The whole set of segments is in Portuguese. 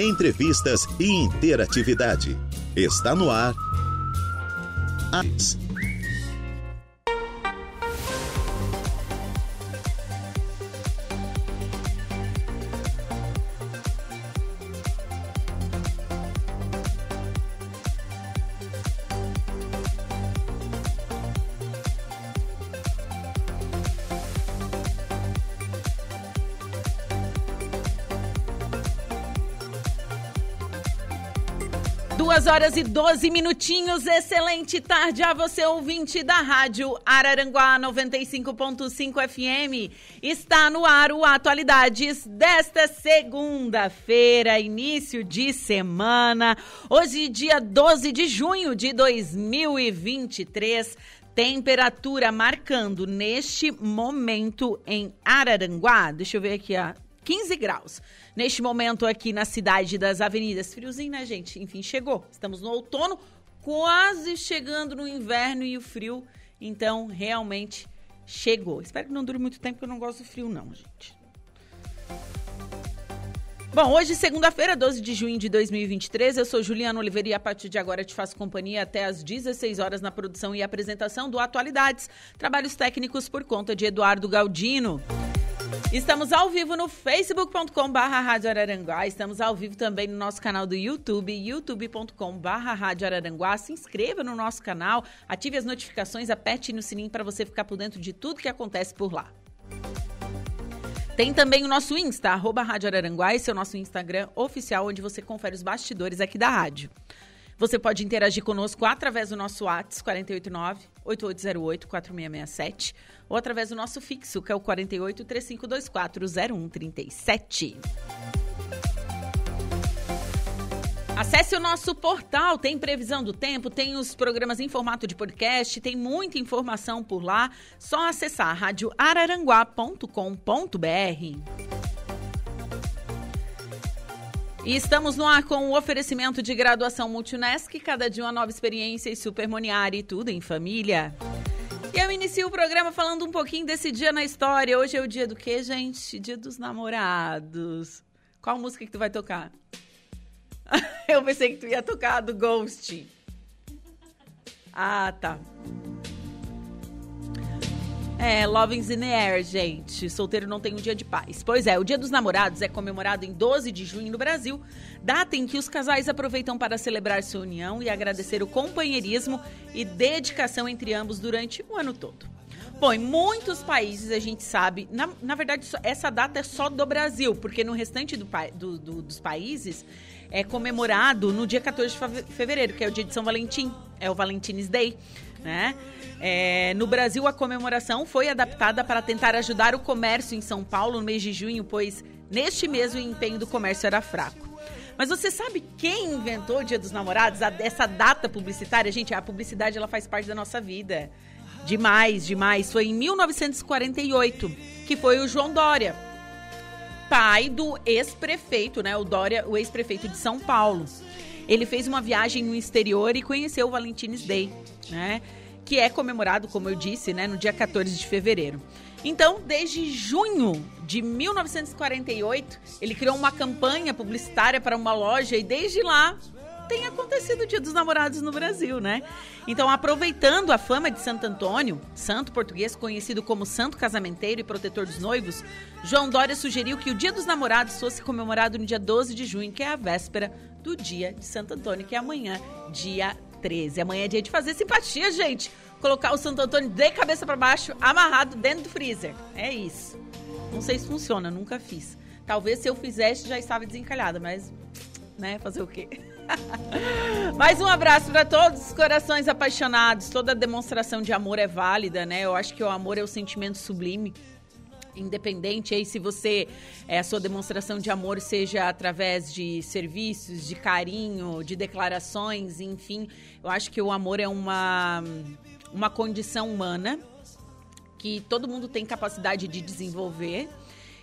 entrevistas e interatividade. Está no ar. Horas e 12 minutinhos. Excelente tarde a você, ouvinte da Rádio Araranguá 95.5 FM. Está no ar o Atualidades desta segunda-feira, início de semana. Hoje, dia 12 de junho de 2023. Temperatura marcando neste momento em Araranguá. Deixa eu ver aqui a 15 graus. Neste momento aqui na cidade das avenidas. Friozinho, né, gente? Enfim, chegou. Estamos no outono, quase chegando no inverno e o frio. Então, realmente chegou. Espero que não dure muito tempo, porque eu não gosto do frio, não, gente. Bom, hoje, segunda-feira, 12 de junho de 2023, eu sou Juliana Oliveira e a partir de agora te faço companhia até às 16 horas na produção e apresentação do Atualidades. Trabalhos técnicos por conta de Eduardo Galdino. Estamos ao vivo no facebook.com barra Rádio Araranguá. Estamos ao vivo também no nosso canal do YouTube, youtube.com barra Rádio Araranguá. Se inscreva no nosso canal, ative as notificações, aperte no sininho para você ficar por dentro de tudo que acontece por lá. Tem também o nosso Insta, arroba Rádio Araranguá, esse é o nosso Instagram oficial, onde você confere os bastidores aqui da rádio. Você pode interagir conosco através do nosso WhatsApp, 489-8808-4667, ou através do nosso fixo, que é o 48 3524 0137. Acesse o nosso portal, tem previsão do tempo, tem os programas em formato de podcast, tem muita informação por lá. Só acessar radioararanguá.com.br. E estamos no ar com o oferecimento de graduação Multunesc, cada dia uma nova experiência e supermoniar e tudo em família. E eu inicio o programa falando um pouquinho desse dia na história. Hoje é o dia do quê, gente? Dia dos namorados. Qual música que tu vai tocar? eu pensei que tu ia tocar do Ghost. Ah, tá. É, Loving's in the Air, gente. Solteiro não tem um dia de paz. Pois é, o Dia dos Namorados é comemorado em 12 de junho no Brasil, data em que os casais aproveitam para celebrar sua união e agradecer o companheirismo e dedicação entre ambos durante o ano todo. Bom, em muitos países a gente sabe, na, na verdade, essa data é só do Brasil, porque no restante do, do, do, dos países é comemorado no dia 14 de fevereiro, que é o dia de São Valentim, é o Valentine's Day, né? É, no Brasil, a comemoração foi adaptada para tentar ajudar o comércio em São Paulo no mês de junho, pois neste mês o empenho do comércio era fraco. Mas você sabe quem inventou o Dia dos Namorados, essa data publicitária? Gente, a publicidade ela faz parte da nossa vida. Demais, demais. Foi em 1948 que foi o João Dória, pai do ex-prefeito, né? O Dória, o ex-prefeito de São Paulo. Ele fez uma viagem no exterior e conheceu o Valentine's Day, né? que é comemorado, como eu disse, né, no dia 14 de fevereiro. Então, desde junho de 1948, ele criou uma campanha publicitária para uma loja e desde lá tem acontecido o Dia dos Namorados no Brasil, né? Então, aproveitando a fama de Santo Antônio, santo português conhecido como santo casamenteiro e protetor dos noivos, João Dória sugeriu que o Dia dos Namorados fosse comemorado no dia 12 de junho, que é a véspera do dia de Santo Antônio, que é amanhã, dia 13. Amanhã é dia de fazer simpatia, gente. Colocar o Santo Antônio de cabeça para baixo, amarrado dentro do freezer. É isso. Não sei se funciona, nunca fiz. Talvez se eu fizesse já estava desencalhada, mas, né, fazer o quê? Mais um abraço para todos os corações apaixonados. Toda demonstração de amor é válida, né? Eu acho que o amor é o sentimento sublime independente aí se você é, a sua demonstração de amor seja através de serviços, de carinho, de declarações, enfim, eu acho que o amor é uma uma condição humana que todo mundo tem capacidade de desenvolver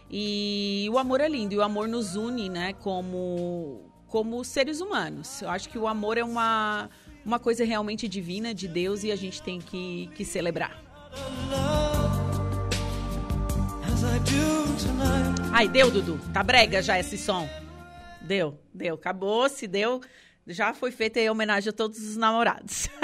e o amor é lindo e o amor nos une, né, como como seres humanos. Eu acho que o amor é uma uma coisa realmente divina de Deus e a gente tem que, que celebrar. Ai, deu, Dudu. Tá brega já esse som. Deu, deu. Acabou, se deu. Já foi feita a homenagem a todos os namorados.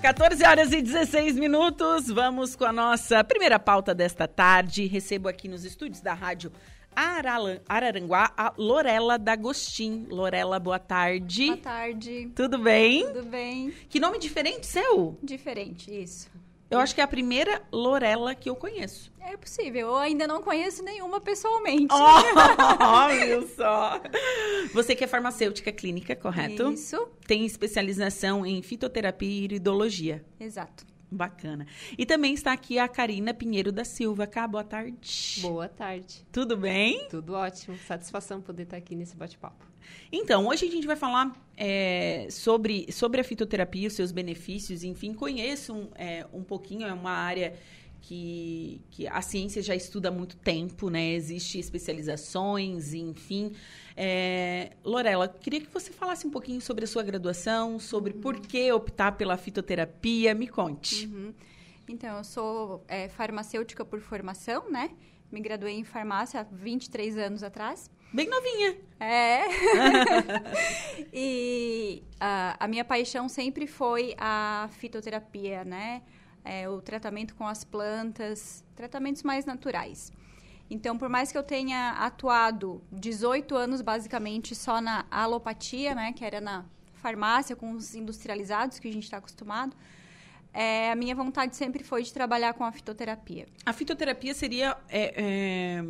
14 horas e 16 minutos. Vamos com a nossa primeira pauta desta tarde. Recebo aqui nos estúdios da Rádio Araranguá a Lorela D'Agostin. Lorela, boa tarde. Boa tarde. Tudo bem? Tudo bem. Que nome diferente seu? Diferente, isso. Eu acho que é a primeira Lorela que eu conheço. É possível. Eu ainda não conheço nenhuma pessoalmente. Oh, viu só. Você que é farmacêutica clínica, correto? Isso. Tem especialização em fitoterapia e iridologia. Exato. Bacana. E também está aqui a Karina Pinheiro da Silva. Cá, boa tarde. Boa tarde. Tudo bem? Tudo ótimo. Satisfação poder estar aqui nesse bate-papo. Então, hoje a gente vai falar é, sobre, sobre a fitoterapia, os seus benefícios, enfim, conheço um, é, um pouquinho, é uma área que, que a ciência já estuda há muito tempo, né? Existem especializações, enfim. É, Lorela, queria que você falasse um pouquinho sobre a sua graduação, sobre uhum. por que optar pela fitoterapia. Me conte. Uhum. Então, eu sou é, farmacêutica por formação, né? Me graduei em farmácia há 23 anos atrás. Bem novinha. É. e a, a minha paixão sempre foi a fitoterapia, né? É, o tratamento com as plantas, tratamentos mais naturais. Então, por mais que eu tenha atuado 18 anos basicamente só na alopatia, né, que era na farmácia com os industrializados que a gente está acostumado, é, a minha vontade sempre foi de trabalhar com a fitoterapia. A fitoterapia seria é, é,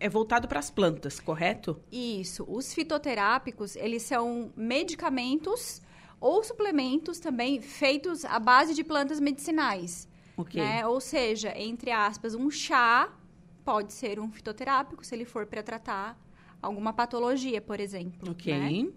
é voltado para as plantas, correto? Isso. Os fitoterápicos eles são medicamentos ou suplementos também feitos à base de plantas medicinais. Ok. Né? Ou seja, entre aspas, um chá pode ser um fitoterápico se ele for para tratar alguma patologia, por exemplo. Ok. Né?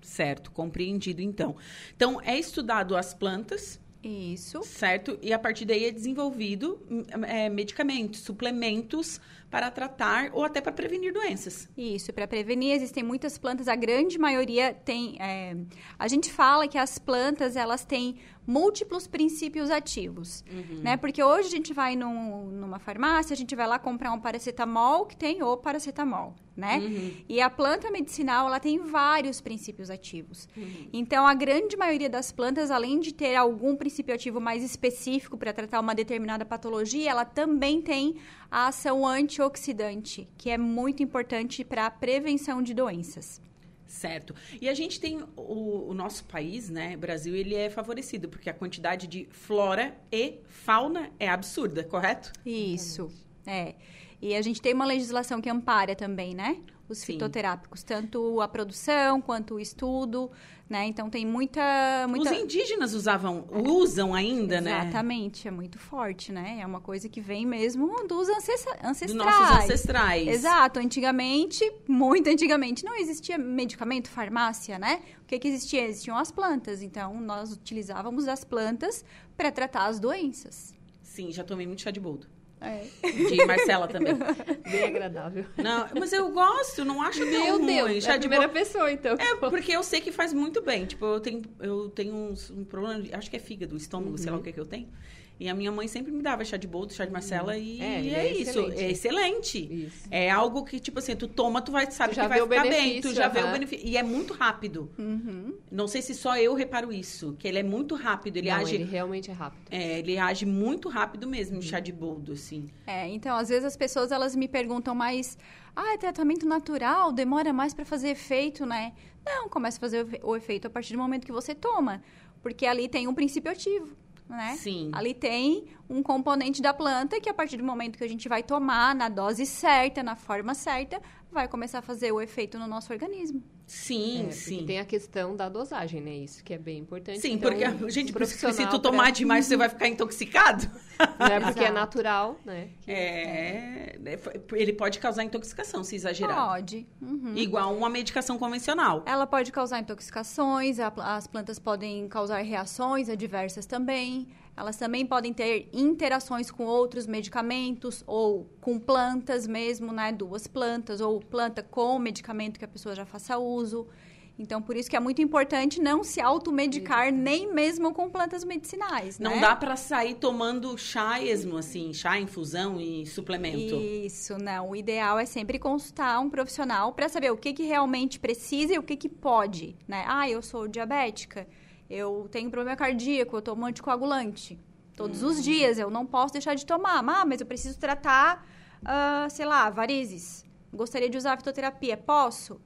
Certo, compreendido então. Então, é estudado as plantas. Isso. Certo? E a partir daí é desenvolvido é, medicamentos, suplementos para tratar ou até para prevenir doenças. Isso, para prevenir existem muitas plantas, a grande maioria tem. É, a gente fala que as plantas elas têm múltiplos princípios ativos, uhum. né? Porque hoje a gente vai num, numa farmácia, a gente vai lá comprar um paracetamol que tem o paracetamol, né? Uhum. E a planta medicinal, ela tem vários princípios ativos. Uhum. Então, a grande maioria das plantas, além de ter algum princípio ativo mais específico para tratar uma determinada patologia, ela também tem a ação antioxidante, que é muito importante para a prevenção de doenças. Certo. E a gente tem o, o, nosso país, né, Brasil, ele é favorecido porque a quantidade de flora e fauna é absurda, correto? Isso. É. E a gente tem uma legislação que ampara também, né? Os Sim. fitoterápicos, tanto a produção quanto o estudo, né? Então tem muita, muita... Os indígenas usavam, usam ainda, Exatamente, né? Exatamente, é muito forte, né? É uma coisa que vem mesmo dos ancestrais. Dos nossos ancestrais. Exato, antigamente, muito antigamente, não existia medicamento, farmácia, né? O que, que existia? Existiam as plantas, então nós utilizávamos as plantas para tratar as doenças. Sim, já tomei muito chá de boldo. É. De Marcela também. Bem agradável. Não, mas eu gosto, não acho tão Meu ruim. Deus, Chá é a de primeira pessoa, então. É, porque eu sei que faz muito bem. Tipo, eu tenho, eu tenho uns, um problema, acho que é fígado, estômago, uhum. sei lá o que, que eu tenho. E a minha mãe sempre me dava chá de boldo, chá de Marcela uhum. e é, é, é isso. É excelente. Isso. É algo que, tipo assim, tu toma, tu vai, sabe que vai ficar bem. Tu já uhum. vê o benefício. E é muito rápido. Uhum. Não sei se só eu reparo isso, que ele é muito rápido. Ele Não, age. Ele realmente é rápido. É, ele age muito rápido mesmo, uhum. chá de boldo, assim. É, então, às vezes as pessoas elas me perguntam mais. Ah, é tratamento natural, demora mais para fazer efeito, né? Não, começa a fazer o efeito a partir do momento que você toma. Porque ali tem um princípio ativo né? Sim. Ali tem um componente da planta que a partir do momento que a gente vai tomar na dose certa, na forma certa, vai começar a fazer o efeito no nosso organismo. Sim, é, sim. Tem a questão da dosagem, né? Isso que é bem importante. Sim, então, porque, gente, se tu tomar pra... demais, você vai ficar intoxicado. Não é porque é natural, né? Que... É, é, ele pode causar intoxicação, se exagerar. Pode. Uhum. Igual uma medicação convencional. Ela pode causar intoxicações, as plantas podem causar reações adversas também. Elas também podem ter interações com outros medicamentos ou com plantas mesmo, né? Duas plantas ou planta com medicamento que a pessoa já faça uso. Então, por isso que é muito importante não se automedicar nem mesmo com plantas medicinais, Não né? dá pra sair tomando chá esmo, assim, chá, infusão e suplemento. Isso, não. O ideal é sempre consultar um profissional para saber o que, que realmente precisa e o que, que pode, né? Ah, eu sou diabética, eu tenho problema cardíaco, eu tomo anticoagulante. Todos os dias, eu não posso deixar de tomar. Ah, mas eu preciso tratar, ah, sei lá, varizes. Gostaria de usar a fitoterapia. Posso?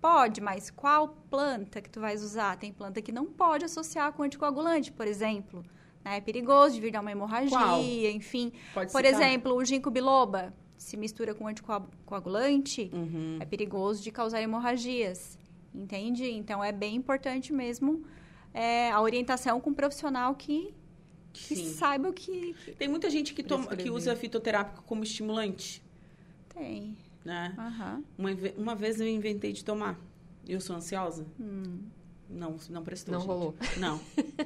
Pode, mas qual planta que tu vais usar? Tem planta que não pode associar com anticoagulante, por exemplo. né? É perigoso de vir dar uma hemorragia, Qual? enfim. Pode Por citar. exemplo, o ginkgo biloba se mistura com anticoagulante, Uhum. é perigoso de causar hemorragias, entende? Então, é bem importante mesmo é, a orientação com um profissional que, que Sim. saiba o que, que Tem muita gente que, toma, que usa fitoterápico como estimulante, tem. né? Aham. Uma, uma vez eu inventei de tomar. Eu sou ansiosa? Não, não prestou, Não gente. rolou. Não,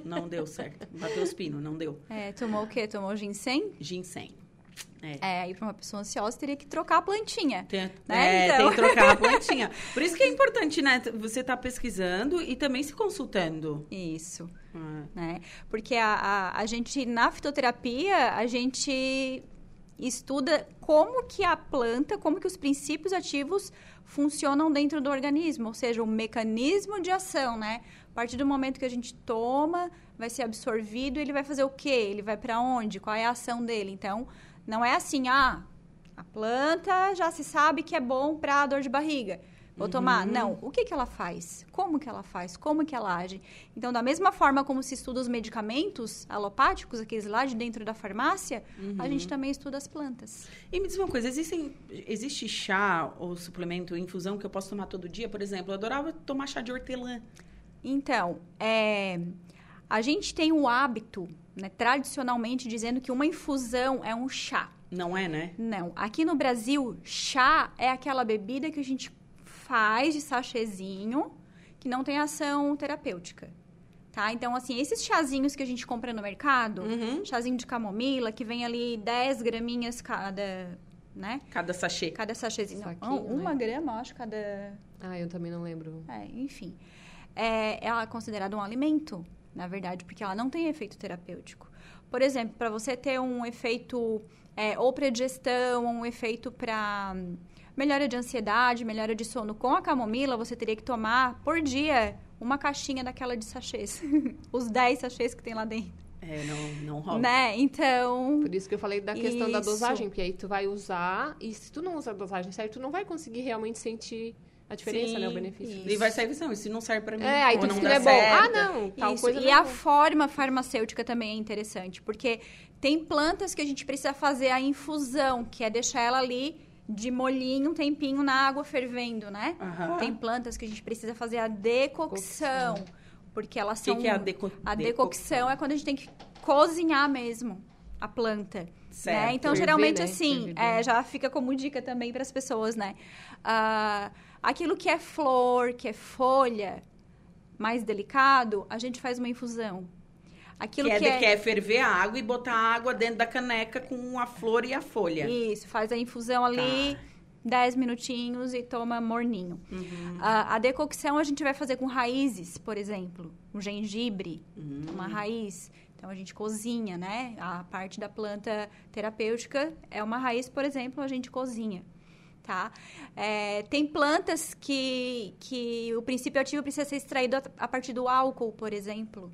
não deu certo. Bateu os pinos, não deu. É, tomou o quê? Tomou ginseng? Ginseng. É. É, aí para uma pessoa ansiosa teria que trocar a plantinha. Tem, Né, é, então? tem que trocar a plantinha. Por isso que é importante, né? Você tá pesquisando e também se consultando. Isso. Ah, né? Porque a, a, a gente, na fitoterapia, a gente estuda como que a planta, como que os princípios ativos funcionam dentro do organismo, ou seja, o mecanismo de ação, né? A partir do momento que a gente toma, vai ser absorvido, ele vai fazer o quê? Ele vai para onde? Qual é a ação dele? Então, não é assim, ah, a planta já se sabe que é bom para dor de barriga. Vou tomar. Não. O que, que ela faz? Como que ela faz? Como que ela age? Então, da mesma forma como se estuda os medicamentos alopáticos, aqueles lá de dentro da farmácia, a gente também estuda as plantas. E me diz uma coisa, existem, existe chá ou suplemento, infusão que eu posso tomar todo dia? Por exemplo, eu adorava tomar chá de hortelã. Então, é, a gente tem o hábito, né, tradicionalmente, dizendo que uma infusão é um chá. Não é, né? Não. Aqui no Brasil, chá é aquela bebida que a gente faz de sachêzinho que não tem ação terapêutica. Tá? Então, assim, esses chazinhos que a gente compra no mercado, Uhum. chazinho de camomila, que vem ali 10 graminhas cada, né? Cada sachê. Cada sachêzinho. Não, Saquinho, uma né? grama, acho, cada... Ah, eu também não lembro. É, enfim. É, ela é considerada um alimento, na verdade, porque ela não tem efeito terapêutico. Por exemplo, para você ter um efeito é, ou para digestão, ou um efeito para hum, melhora de ansiedade, melhora de sono com a camomila, você teria que tomar por dia uma caixinha daquela de sachês. Os 10 sachês que tem lá dentro. É, não, não rola. Né? Então, Por isso que eu falei da questão da Isso. dosagem, porque aí tu vai usar, e se tu não usa a dosagem certa, tu não vai conseguir realmente sentir a diferença, Sim. né? O benefício. E vai sair visão, e se não serve pra mim, É, aí tu não diz que não é bom. certo. Ah, não, tal Isso, coisa e não a bom. forma farmacêutica também é interessante, porque tem plantas que a gente precisa fazer a infusão, que é deixar ela ali de molhinho um tempinho na água fervendo, né? Aham. Tem plantas que a gente precisa fazer a decocção, porque elas O que, são... que é a deco... A decocção é quando a gente tem que cozinhar mesmo a planta. Certo. Né? Então, geralmente, né? assim, é, já fica como dica também para as pessoas, né? Ah, aquilo que é flor, que é folha, mais delicado, a gente faz uma infusão. Aquilo Que é, que, é... que é ferver a água e botar a água dentro da caneca com a flor e a folha. Isso, faz a infusão ali, 10 minutinhos e toma morninho. Uhum. A, a decocção a gente vai fazer com raízes, por exemplo. Um gengibre, Uhum. uma raiz. Então, a gente cozinha, né? A parte da planta terapêutica é uma raiz, por exemplo, a gente cozinha. Tá? É, tem plantas que, que o princípio ativo precisa ser extraído a, a partir do álcool, por exemplo.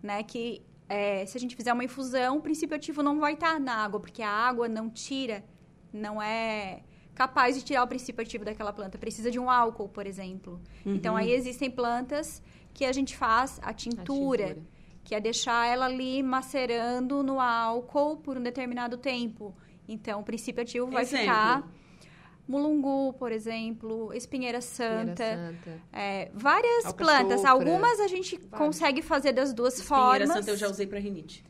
Né? Que é, se a gente fizer uma infusão, o princípio ativo não vai estar na água, porque a água não tira, não é capaz de tirar o princípio ativo daquela planta. Precisa de um álcool, por exemplo. Então, aí existem plantas que a gente faz a A tintura, tintura. que é deixar ela ali macerando no álcool por um determinado tempo. Então, o princípio ativo vai Exemplo. ficar mulungu, por exemplo, espinheira Espinheira santa, Santa. é, várias plantas. Algumas a gente consegue fazer das duas Espinheira formas. santa eu já usei pra rinite.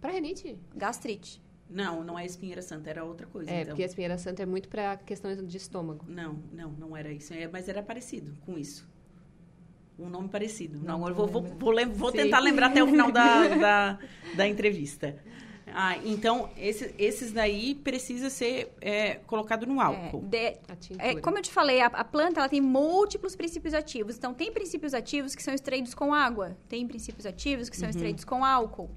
Pra renite. Gastrite. Não, não é espinheira santa, era outra coisa. É, então. porque a espinheira santa é muito pra questão de estômago. Não, não, não era isso. É, Mas era parecido com isso. Um nome parecido. Não Não, eu vou, vou, vou, vou tentar lembrar até o final da, da, da entrevista. Ah, então esse- esses daí precisa ser é, colocado no É, álcool. de- A tintura. é, como eu te falei, a, a planta ela tem múltiplos princípios ativos. Então, tem princípios ativos que são extraídos com água, tem princípios ativos que são extraídos com álcool.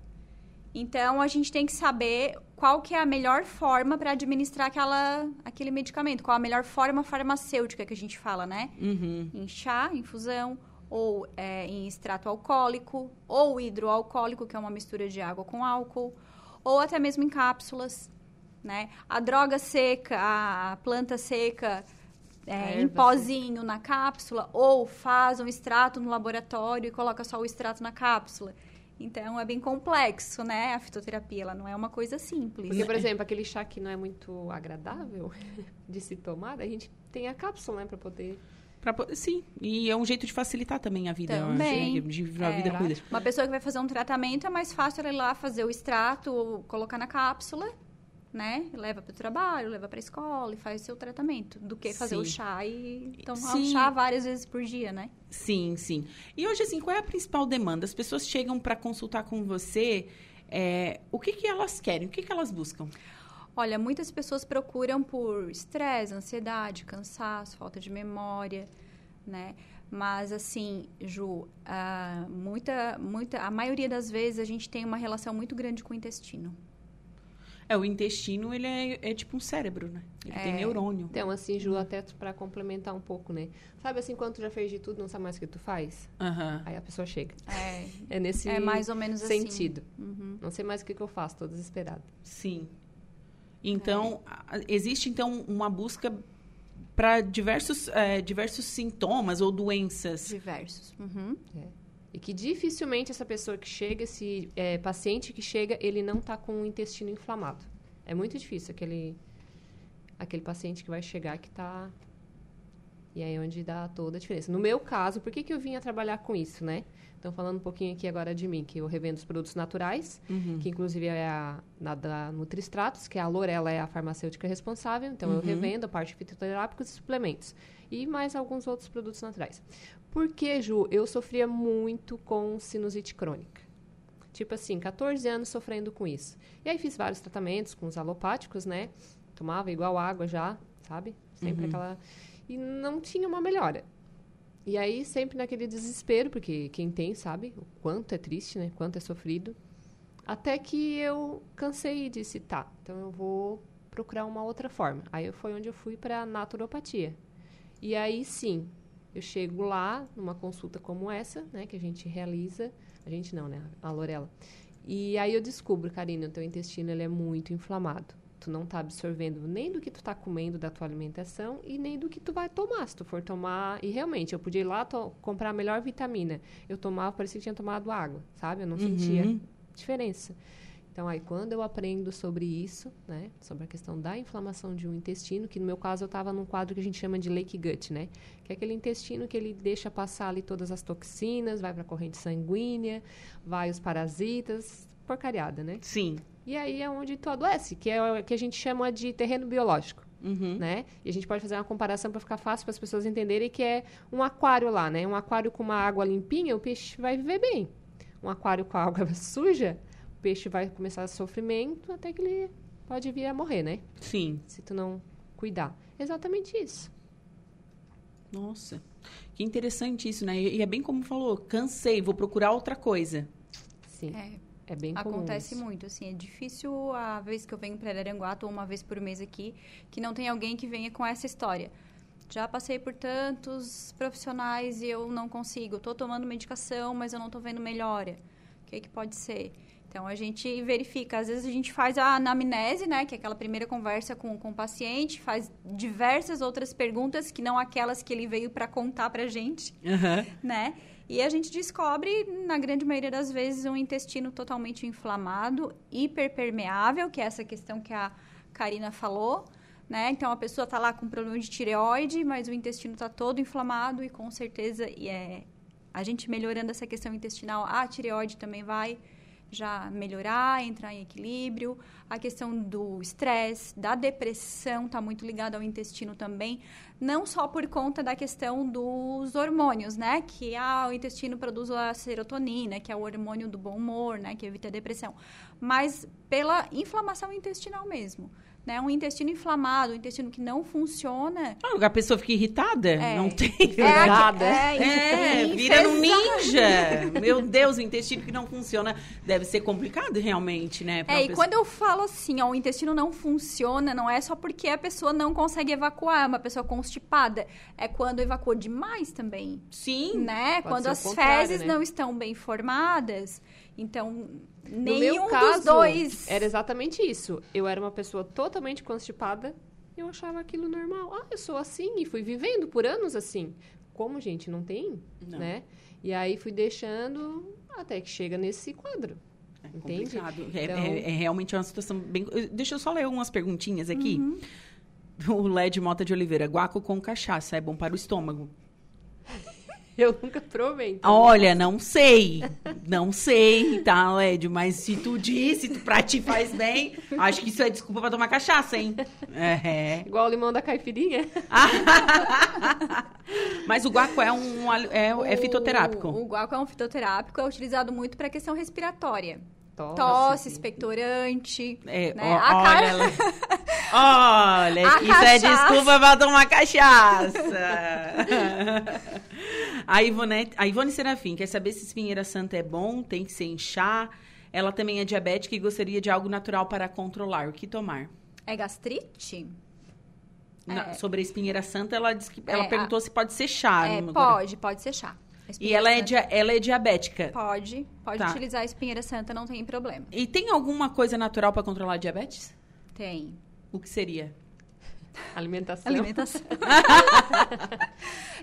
Então, a gente tem que saber qual que é a melhor forma para administrar aquela, aquele medicamento, qual a melhor forma farmacêutica que a gente fala, né? Uhum. Em chá, infusão, ou é, em extrato alcoólico, ou hidroalcoólico, que é uma mistura de água com álcool, ou até mesmo em cápsulas, né? A droga seca, a planta seca é, em pozinho na cápsula, ou faz um extrato no laboratório e coloca só o extrato na cápsula. Então, é bem complexo, né? A fitoterapia, ela não é uma coisa simples. Porque, por exemplo, aquele chá que não é muito agradável de se tomar, a gente tem a cápsula, né, pra poder... Pra sim, e é um jeito de facilitar também a vida. Também. De, de a É. vida cuida. Uma pessoa que vai fazer um tratamento, é mais fácil ela ir lá fazer o extrato, colocar na cápsula, né? Leva para o trabalho, leva para a escola e faz o seu tratamento, do que fazer Sim. o chá e tomar Sim. o chá várias vezes por dia, né? Sim, sim. E hoje, assim, qual é a principal demanda? As pessoas chegam para consultar com você, é, o que, que elas querem? O que, que elas buscam? Olha, muitas pessoas procuram por estresse, ansiedade, cansaço, falta de memória, né? Mas assim, Ju, ah, muita, muita, a maioria das vezes a gente tem uma relação muito grande com o intestino. É, o intestino, ele é, é tipo um cérebro, né? Ele tem É. neurônio. Então, assim, Ju, até pra complementar um pouco, né? Sabe assim, quando tu já fez de tudo, não sabe mais o que tu faz? Aham. Aí a pessoa chega. É, É nesse é mais ou menos assim. sentido. Uhum. Não sei mais o que, que eu faço, tô desesperada. Sim. Então, a- existe então uma busca para diversos, é, diversos sintomas ou doenças. Diversos. Uhum. E que dificilmente essa pessoa que chega, esse é, paciente que chega, ele não tá com o intestino inflamado. É muito difícil aquele, aquele paciente que vai chegar que tá... E aí é onde dá toda a diferença. No meu caso, por que, que eu vinha trabalhar com isso, né? Então, falando um pouquinho aqui agora de mim, que eu revendo os produtos naturais, Uhum. que inclusive é a na, da Nutristratos, que a Lorela é a farmacêutica responsável, então eu Uhum. revendo a parte fitoterápica e suplementos. E mais alguns outros produtos naturais. Porque, Ju, eu sofria muito com sinusite crônica. Tipo assim, 14 anos sofrendo com isso. E aí fiz vários tratamentos com os alopáticos, né? Tomava igual água já, sabe? Sempre Uhum. aquela. E não tinha uma melhora. E aí, sempre naquele desespero, porque quem tem sabe o quanto é triste, né? Quanto é sofrido. Até que eu cansei e disse, tá, então eu vou procurar uma outra forma. Aí foi onde eu fui para naturopatia. E aí sim, eu chego lá numa consulta como essa, né, que a gente realiza, a gente não, né, a Lorela. E aí eu descubro, Karina, o teu intestino ele é muito inflamado. Tu não tá absorvendo nem do que tu tá comendo da tua alimentação e nem do que tu vai tomar. Se tu for tomar, e realmente, eu podia ir lá comprar a melhor vitamina. Eu tomava, parecia que tinha tomado água, sabe? Eu não sentia Uhum. diferença. Então, aí, quando eu aprendo sobre isso, né, sobre a questão da inflamação de um intestino, que no meu caso eu estava num quadro que a gente chama de leak gut, né, que é aquele intestino que ele deixa passar ali todas as toxinas, vai para a corrente sanguínea, vai os parasitas, porcariada, né? Sim. E aí é onde tu adoece, que é o que a gente chama de terreno biológico Uhum. né? E a gente pode fazer uma comparação para ficar fácil para as pessoas entenderem que é um aquário lá, né? Um aquário com uma água limpinha, o peixe vai viver bem. Um aquário com a água suja, o peixe vai começar a sofrimento até que ele pode vir a morrer, né? Sim. Se tu não cuidar. Exatamente isso. Nossa. Que interessante isso, né? E é bem como falou, cansei, vou procurar outra coisa. Sim. É, É, bem comum. acontece isso. muito, assim, é difícil a vez que eu venho para Araranguá, ou uma vez por mês aqui, que não tem alguém que venha com essa história. Já passei por tantos profissionais e eu não consigo. Estou tomando medicação, mas eu não estou vendo melhora. O que, que pode ser? Então, a gente verifica. Às vezes, a gente faz a anamnese, né? Que é aquela primeira conversa com, com o paciente. Faz diversas outras perguntas, que não aquelas que ele veio para contar para gente Aham. né? E a gente descobre, na grande maioria das vezes, um intestino totalmente inflamado, hiperpermeável, que é essa questão que a Karina falou, né? Então a pessoa está lá com problema de tireoide, mas o intestino está todo inflamado e com certeza e é a gente melhorando essa questão intestinal, a tireoide também vai já melhorar, entrar em equilíbrio. A questão do estresse, da depressão está muito ligada ao intestino também, não só por conta da questão dos hormônios, né? Que ah, o intestino produz a serotonina, que é o hormônio do bom humor, né? Que evita a depressão, mas pela inflamação intestinal mesmo né? Um intestino inflamado, um intestino que não funciona. Ah, a pessoa fica irritada, É. não tem. É, Nada. é, É, isso, vira um ninja. Meu Deus, o intestino que não funciona deve ser complicado realmente, né? É, e pessoa. quando eu falo assim, ó, o intestino não funciona, não é só porque a pessoa não consegue evacuar, é uma pessoa constipada. É quando evacua demais também, Sim. né? Pode quando as fezes né? não estão bem formadas, então No nenhum meu caso, dos dois... era exatamente isso. Eu era uma pessoa totalmente constipada e eu achava aquilo normal. Ah, eu sou assim e fui vivendo por anos assim. Como, gente, não tem, Não. né? E aí fui deixando até que chega nesse quadro. É Entende? complicado. É, Então- é- é realmente uma situação bem. Deixa eu só ler algumas perguntinhas aqui. Uhum. O Led Mota de Oliveira, guaco com cachaça, é bom para o estômago. Eu nunca provei. então. Olha, não sei. Não sei, tá, Led? Mas se tu disse, tu pra ti faz bem, acho que isso é desculpa pra tomar cachaça, hein? É. Igual o limão da caipirinha. Mas o guaco é um é, é fitoterápico. O, o guaco é um fitoterápico, é utilizado muito para questão respiratória. Tosse. Tosse, expectorante. É, né? ó, A olha, cara- ela- olha, A isso é cachaça. desculpa pra tomar cachaça. A, Ivone, a Ivone Serafim quer saber se espinheira santa é bom, tem que ser inchar. Ela também é diabética e gostaria de algo natural para controlar. O que tomar? É gastrite? Na- É. sobre a espinheira santa, ela, que, ela É, perguntou se pode ser chá. é, pode, pode ser chá. A E ela é, dia- ela é diabética. Pode, pode Tá. utilizar a espinheira santa, não tem problema. E tem alguma coisa natural para controlar a diabetes? Tem. O que seria? Alimentação. Alimentação.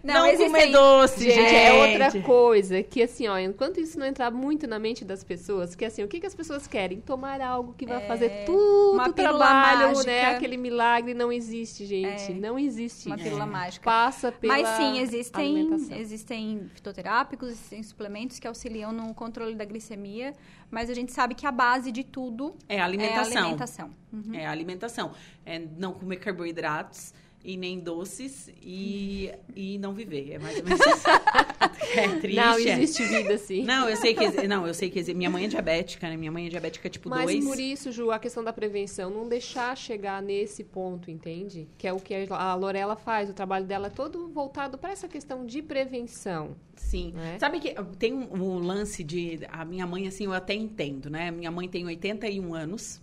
Não, existem- comer doce, Gente, gente. é outra coisa que, assim, ó, enquanto isso não entrar muito na mente das pessoas, que assim, o que, que as pessoas querem? Tomar algo que vai fazer tudo É, o trabalho, mágica. né? Aquele milagre não existe, gente. É, não existe. Uma pílula mágica. Passa pela Mas sim, existem, existem fitoterápicos, existem suplementos que auxiliam no controle da glicemia, mas a gente sabe que a base de tudo É a é a alimentação. alimentação. Uhum. É a alimentação. É não comer carboidratos e nem doces e, e não viver. É mais ou menos isso. É triste. Não, é. existe vida, sim. Não, eu sei que não, eu sei que minha mãe é diabética, né? Minha mãe é diabética tipo Mas 2. por isso, Ju, a questão da prevenção, não deixar chegar nesse ponto, entende? Que é o que a Lorela faz, o trabalho dela é todo voltado para essa questão de prevenção. Sim. né? Sabe que tem um, um lance de. A minha mãe, assim, eu até entendo, né? Minha mãe tem 81 anos.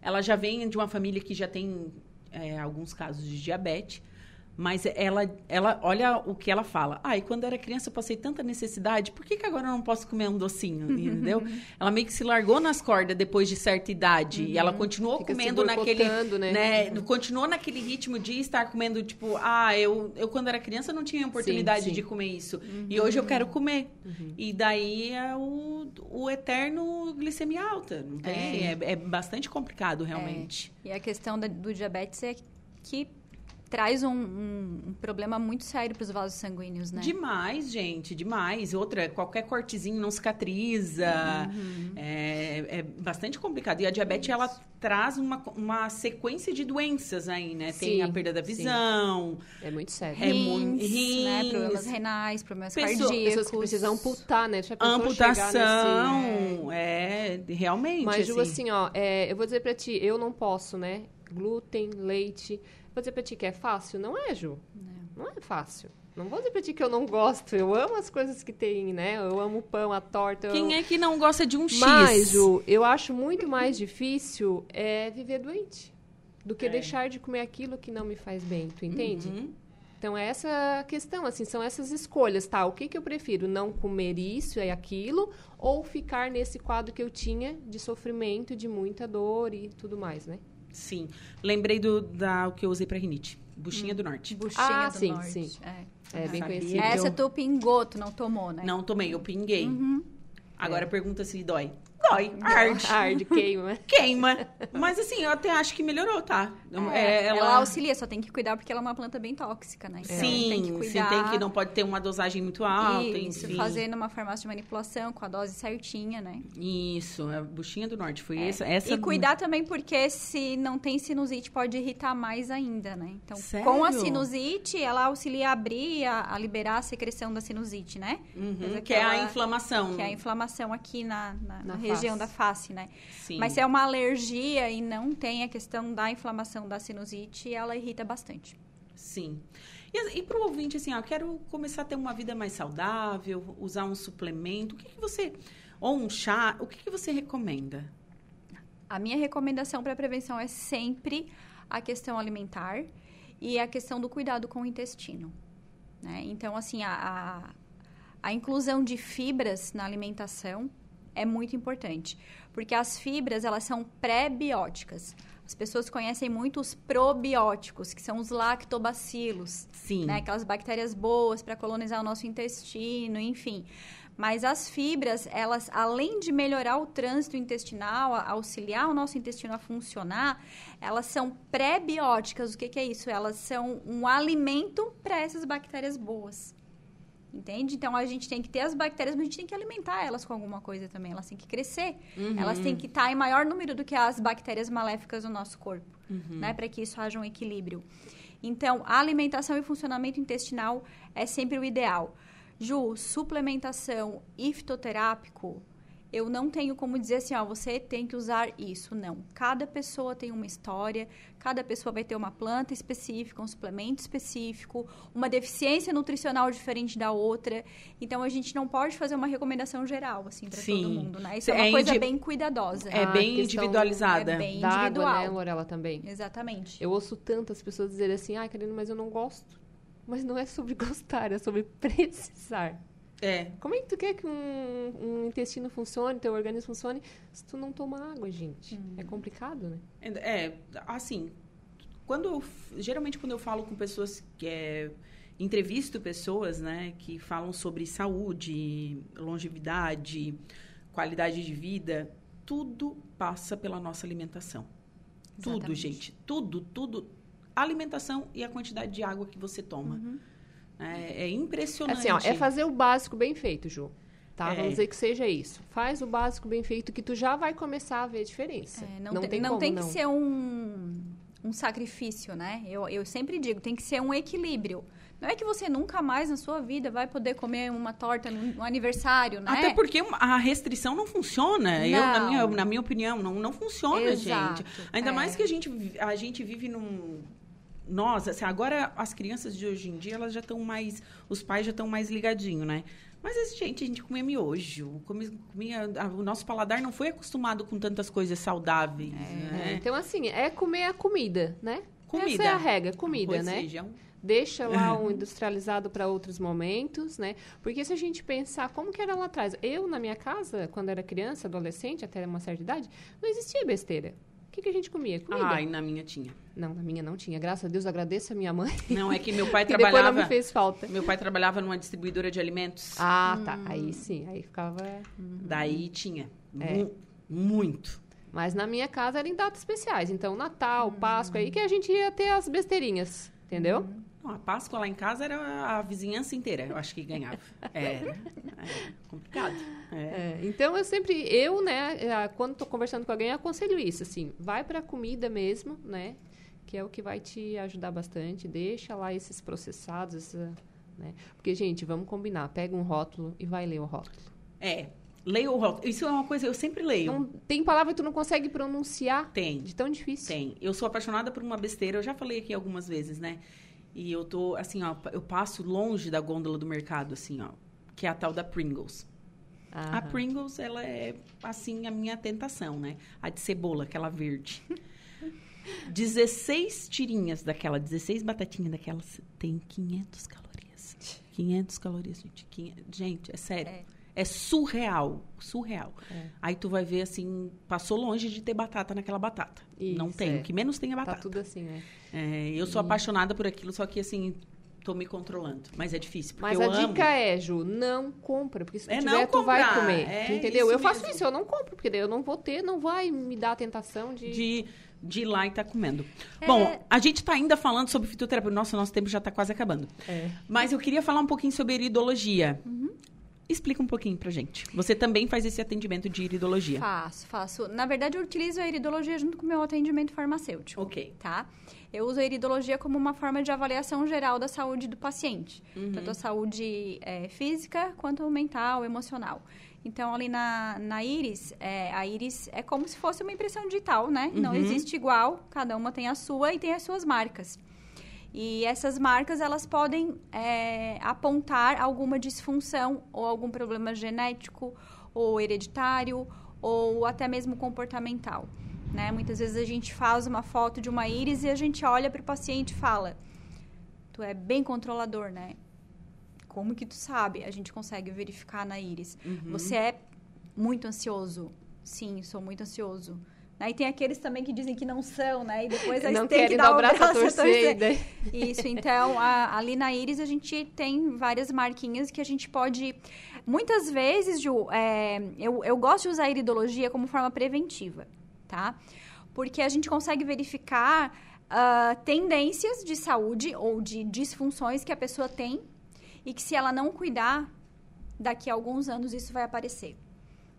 Ela já vem de uma família que já tem é, alguns casos de diabetes. Mas ela, ela, olha o que ela fala. Ah, e quando era criança eu passei tanta necessidade, por que, que agora eu não posso comer um docinho? Entendeu? ela meio que se largou nas cordas depois de certa idade. E ela continuou Fica comendo naquele. né? né? Continuou naquele ritmo de estar comendo, tipo, ah, eu, eu quando era criança não tinha oportunidade sim. de comer isso. E hoje eu quero comer. E daí é o, o eterno glicemia alta. Não tem? É, é bastante complicado, realmente. E a questão da- do diabetes é que traz um, um- um problema muito sério para os vasos sanguíneos, né? Demais, gente, demais. Outra, qualquer cortezinho não cicatriza. Uhum. É, é bastante complicado. E a diabetes, ela traz uma, uma sequência de doenças aí, né? Tem Sim, a perda da sim. visão. É muito sério. É muito- Rins, né? rins. Problemas renais, problemas Pessoa- cardíacos. Pessoas que precisam amputar, né? Já pensou chegar nesse- Amputação. É, realmente. Mas, Ju, assim. assim, ó, é, eu vou dizer pra ti, eu não posso, né? Glúten, leite. Vou dizer pra ti que é fácil? Não é, Ju. Não é fácil. Não vou dizer pra ti que eu não gosto. Eu amo as coisas que tem, né? Eu amo o pão, a torta. eu- Quem é que não gosta de um X? Mas, Ju, eu acho muito mais difícil é viver doente do que É. deixar de comer aquilo que não me faz bem. Tu entende? Uhum. Então, é essa questão, assim, são essas escolhas, tá? O que, que eu prefiro? Não comer isso e aquilo ou ficar nesse quadro que eu tinha de sofrimento, de muita dor e tudo mais, né? Sim. Lembrei do da, o que eu usei pra rinite. Buchinha do Norte. Buchinha Ah, do sim, norte. sim. É. É bem Sabia. conhecido. Essa tu pingou, tu não tomou, né? Não tomei, eu pinguei. Uhum. Agora É. pergunta se dói. Dói, arde. Arde, queima. Queima. Mas assim, eu até acho que melhorou, tá? É, ela... auxilia, só tem que cuidar porque ela é uma planta bem tóxica, né? Então, sim, tem que cuidar. Sim, tem que não pode ter uma dosagem muito alta, Isso, enfim. fazer numa farmácia de manipulação com a dose certinha, né? Isso, a buchinha do norte foi é. essa, essa. E cuidar também porque se não tem sinusite pode irritar mais ainda, né? Então, Sério? com a sinusite, ela auxilia a abrir, a, a liberar a secreção da sinusite, né? Uhum, que é a inflamação. Que é a inflamação aqui na, na, na, na região da face, né? Sim. Mas se é uma alergia e não tem a questão da inflamação da sinusite, ela irrita bastante. Sim. E, e para o ouvinte, assim, ó, quero começar a ter uma vida mais saudável, usar um suplemento, o que, que você... Ou um chá, o que, que você recomenda? A minha recomendação para prevenção é sempre a questão alimentar e a questão do cuidado com o intestino. Né? Então, assim, a, a, a inclusão de fibras na alimentação é muito importante, porque as fibras elas são pré-bióticas. As pessoas conhecem muito os probióticos, que são os lactobacilos, Sim. Né? Aquelas bactérias boas para colonizar o nosso intestino, enfim. Mas as fibras, elas, além de melhorar o trânsito intestinal, auxiliar o nosso intestino a funcionar, elas são pré-bióticas. O que, que é isso? Elas são um alimento para essas bactérias boas. Entende? Então a gente tem que ter as bactérias, mas a gente tem que alimentar elas com alguma coisa também. Elas têm que crescer. Uhum. Elas têm que estar em maior número do que as bactérias maléficas do nosso corpo, uhum. né? Para que isso haja um equilíbrio. Então, a alimentação e funcionamento intestinal é sempre o ideal. Ju, suplementação e fitoterápico eu não tenho como dizer assim, ó, você tem que usar isso. Não. Cada pessoa tem uma história, cada pessoa vai ter uma planta específica, um suplemento específico, uma deficiência nutricional diferente da outra. Então a gente não pode fazer uma recomendação geral assim para todo mundo, né? Isso é, é uma coisa bem cuidadosa. É bem individualizada. É bem da individual. água, né, Lorela também. Exatamente. Eu ouço tantas pessoas dizerem assim: "Ai, Karina, mas eu não gosto". Mas não é sobre gostar, é sobre precisar. É. Como é que tu quer que um, um intestino funcione, teu organismo funcione, se tu não toma água, gente? Hum. É complicado, né? É, assim, quando eu, geralmente quando eu falo com pessoas que é, entrevisto pessoas, né, que falam sobre saúde, longevidade, qualidade de vida, tudo passa pela nossa alimentação. Exatamente. Tudo, gente, tudo, tudo, a alimentação e a quantidade de água que você toma. Uhum. É, é impressionante. Assim, ó, é fazer o básico bem feito, Ju. Tá? É. Vamos dizer que seja isso. Faz o básico bem feito que tu já vai começar a ver a diferença. É, não, não, tem, tem, não como, tem que não. ser um, um sacrifício, né? Eu, eu sempre digo, tem que ser um equilíbrio. Não é que você nunca mais na sua vida vai poder comer uma torta no, no aniversário, né? Até porque a restrição não funciona. Não. Eu, na, minha, na minha opinião, não, não funciona, Exato. gente. Ainda é. mais que a gente, a gente vive num, nós, assim, agora as crianças de hoje em dia, elas já estão mais, os pais já estão mais ligadinhos, né? Mas, gente, a gente comia miojo, comia, comia, o nosso paladar não foi acostumado com tantas coisas saudáveis, é, né? Então, assim, é comer a comida, né? Comida. Essa é a regra, comida, Arroz, né? Feijão. Deixa lá um industrializado para outros momentos, né? Porque se a gente pensar como que era lá atrás, eu na minha casa, quando era criança, adolescente, até uma certa idade, não existia besteira. Que, que a gente comia? Comida. Ai, na minha tinha. Não, na minha não tinha. Graças a Deus, agradeço a minha mãe. Não, é que meu pai trabalhava... depois não me fez falta. Meu pai trabalhava numa distribuidora de alimentos. Ah, hum. tá. Aí sim, aí ficava... Daí tinha. É. muito. Mas na minha casa era em datas especiais. Então, Natal, hum. Páscoa, aí que a gente ia ter as besteirinhas. Entendeu? Hum. Não, a Páscoa lá em casa era a vizinhança inteira, eu acho que ganhava. Era. É, complicado. É. É, então, eu sempre, eu, né, quando estou conversando com alguém, aconselho isso, assim, vai para a comida mesmo, né, que é o que vai te ajudar bastante, deixa lá esses processados, essa, né, porque, gente, vamos combinar, pega um rótulo e vai ler o rótulo. É, Leia o rótulo. Isso é uma coisa, eu sempre leio. Não, tem palavra que tu não consegue pronunciar? Tem. De tão difícil. Tem. Eu sou apaixonada por uma besteira, eu já falei aqui algumas vezes, né? E eu tô, assim, ó, eu passo longe da gôndola do mercado, assim, ó, que é a tal da Pringles. Aham. A Pringles, ela é, assim, a minha tentação, né? A de cebola, aquela verde. 16 tirinhas daquela, 16 batatinhas daquelas, tem 500 calorias. 500 calorias, gente. 500, gente, é sério. É. É surreal, surreal. É. Aí tu vai ver assim, passou longe de ter batata naquela batata. Isso, não tem, é. o que menos tem é batata. Tá tudo assim, né? É, eu sou e... apaixonada por aquilo, só que assim, tô me controlando. Mas é difícil, porque Mas a amo. dica é, Ju, não compra, porque se tu É tiver, não tu vai comer. é entendeu? eu faço mesmo. isso, eu não compro, porque daí eu não vou ter, não vai me dar a tentação de... de, de ir lá e tá comendo. É. Bom, a gente tá ainda falando sobre fitoterapia. Nossa, nosso tempo já tá quase acabando. É. Mas eu queria falar um pouquinho sobre iridologia. Uhum. Explica um pouquinho pra gente. Você também faz esse atendimento de iridologia. Faço, faço. Na verdade, eu utilizo a iridologia junto com o meu atendimento farmacêutico. Ok. Tá? Eu uso a iridologia como uma forma de avaliação geral da saúde do paciente. Uhum. Tanto a saúde é, física quanto mental, emocional. Então, ali na, na íris, é, a íris é como se fosse uma impressão digital, né? Não Uhum. existe igual, cada uma tem a sua e tem as suas marcas. E essas marcas, elas podem é, apontar alguma disfunção ou algum problema genético ou hereditário ou até mesmo comportamental. Né? Muitas vezes a gente faz uma foto de uma íris e a gente olha para o paciente e fala: Tu é bem controlador, né? Como que tu sabe? A gente consegue verificar na íris. Uhum. Você é muito ansioso? Sim, sou muito ansioso. Aí tem aqueles também que dizem que não são, né? E depois tem querem que dar o braço a torcer. e daí- isso, então, a- ali na íris a gente tem várias marquinhas que a gente pode... Muitas vezes, Ju, é, eu, eu gosto de usar a iridologia como forma preventiva, tá? Porque a gente consegue verificar ah, tendências de saúde ou de disfunções que a pessoa tem e que se ela não cuidar, daqui a alguns anos isso vai aparecer.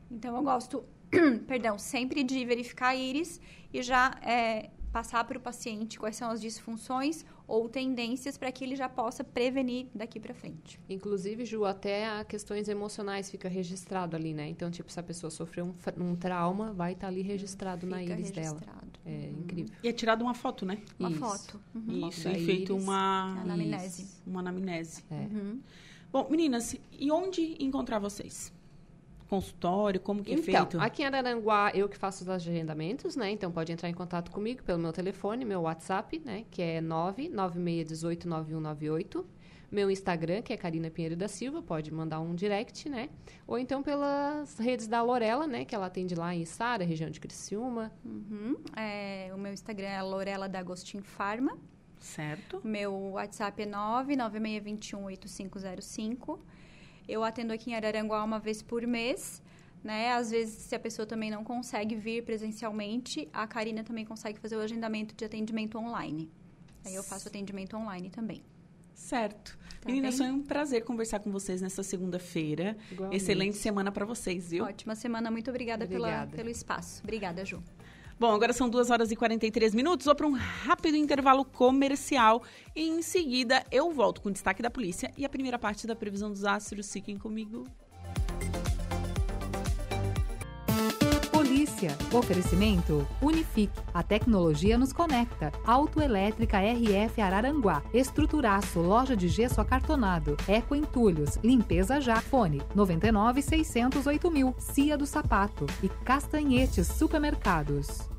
Então, eu gosto, perdão, sempre de verificar a íris e já é, passar para o paciente quais são as disfunções ou tendências para que ele já possa prevenir daqui para frente. Inclusive, Ju, até a questões emocionais fica registrado ali, né? Então, tipo, se a pessoa sofreu um, um trauma, vai estar ali registrado na Fica íris dela. registrado. É incrível. E é tirado uma foto, né? Uma Isso. foto. Uhum. Isso, e feito íris. uma... Anamnese. Isso, Uma anamnese. É. Uhum. Bom, meninas, e onde encontrar vocês? Consultório, como que é Então, feito? aqui em Araranguá, eu que faço os agendamentos, né? Então, pode entrar em contato comigo pelo meu telefone, meu WhatsApp, né? Que é 996189198. Meu Instagram, que é Karina Pinheiro da Silva, pode mandar um direct, né? Ou então pelas redes da Lorela, né? Que ela atende lá em Sara, região de Criciúma. Uhum. É, o meu Instagram é Lorela D'Agostin Farma. Certo? Meu WhatsApp é 996218505. Eu atendo aqui em Araranguá uma vez por mês. Né? Às vezes, se a pessoa também não consegue vir presencialmente, a Karina também consegue fazer o agendamento de atendimento online. Aí eu faço atendimento online também. Certo. Tá Meninas, foi um prazer conversar com vocês nessa segunda-feira. Excelente semana para vocês, viu? Ótima semana, muito obrigada, pela, Obrigada. pelo espaço. Obrigada, Ju. Bom, agora são 2 horas e 43 minutos. Vou para um rápido intervalo comercial e em seguida eu volto com o destaque da polícia e a primeira parte da previsão dos astros. Fiquem comigo. Polícia. Oferecimento Unifique. A tecnologia nos conecta. Autoelétrica RF Araranguá. Estruturaço. Loja de gesso acartonado. Eco Entulhos. Limpeza já. Fone 99 608 mil. Cia do Sapato. E Castanhetes Supermercados.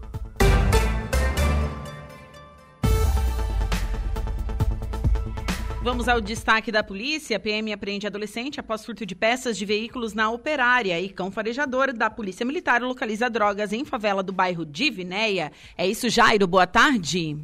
Vamos ao destaque da polícia. A PM apreende adolescente após furto de peças de veículos na operária. E cão farejador da Polícia Militar localiza drogas em favela do bairro Divinéia. É isso, Jairo. Boa tarde.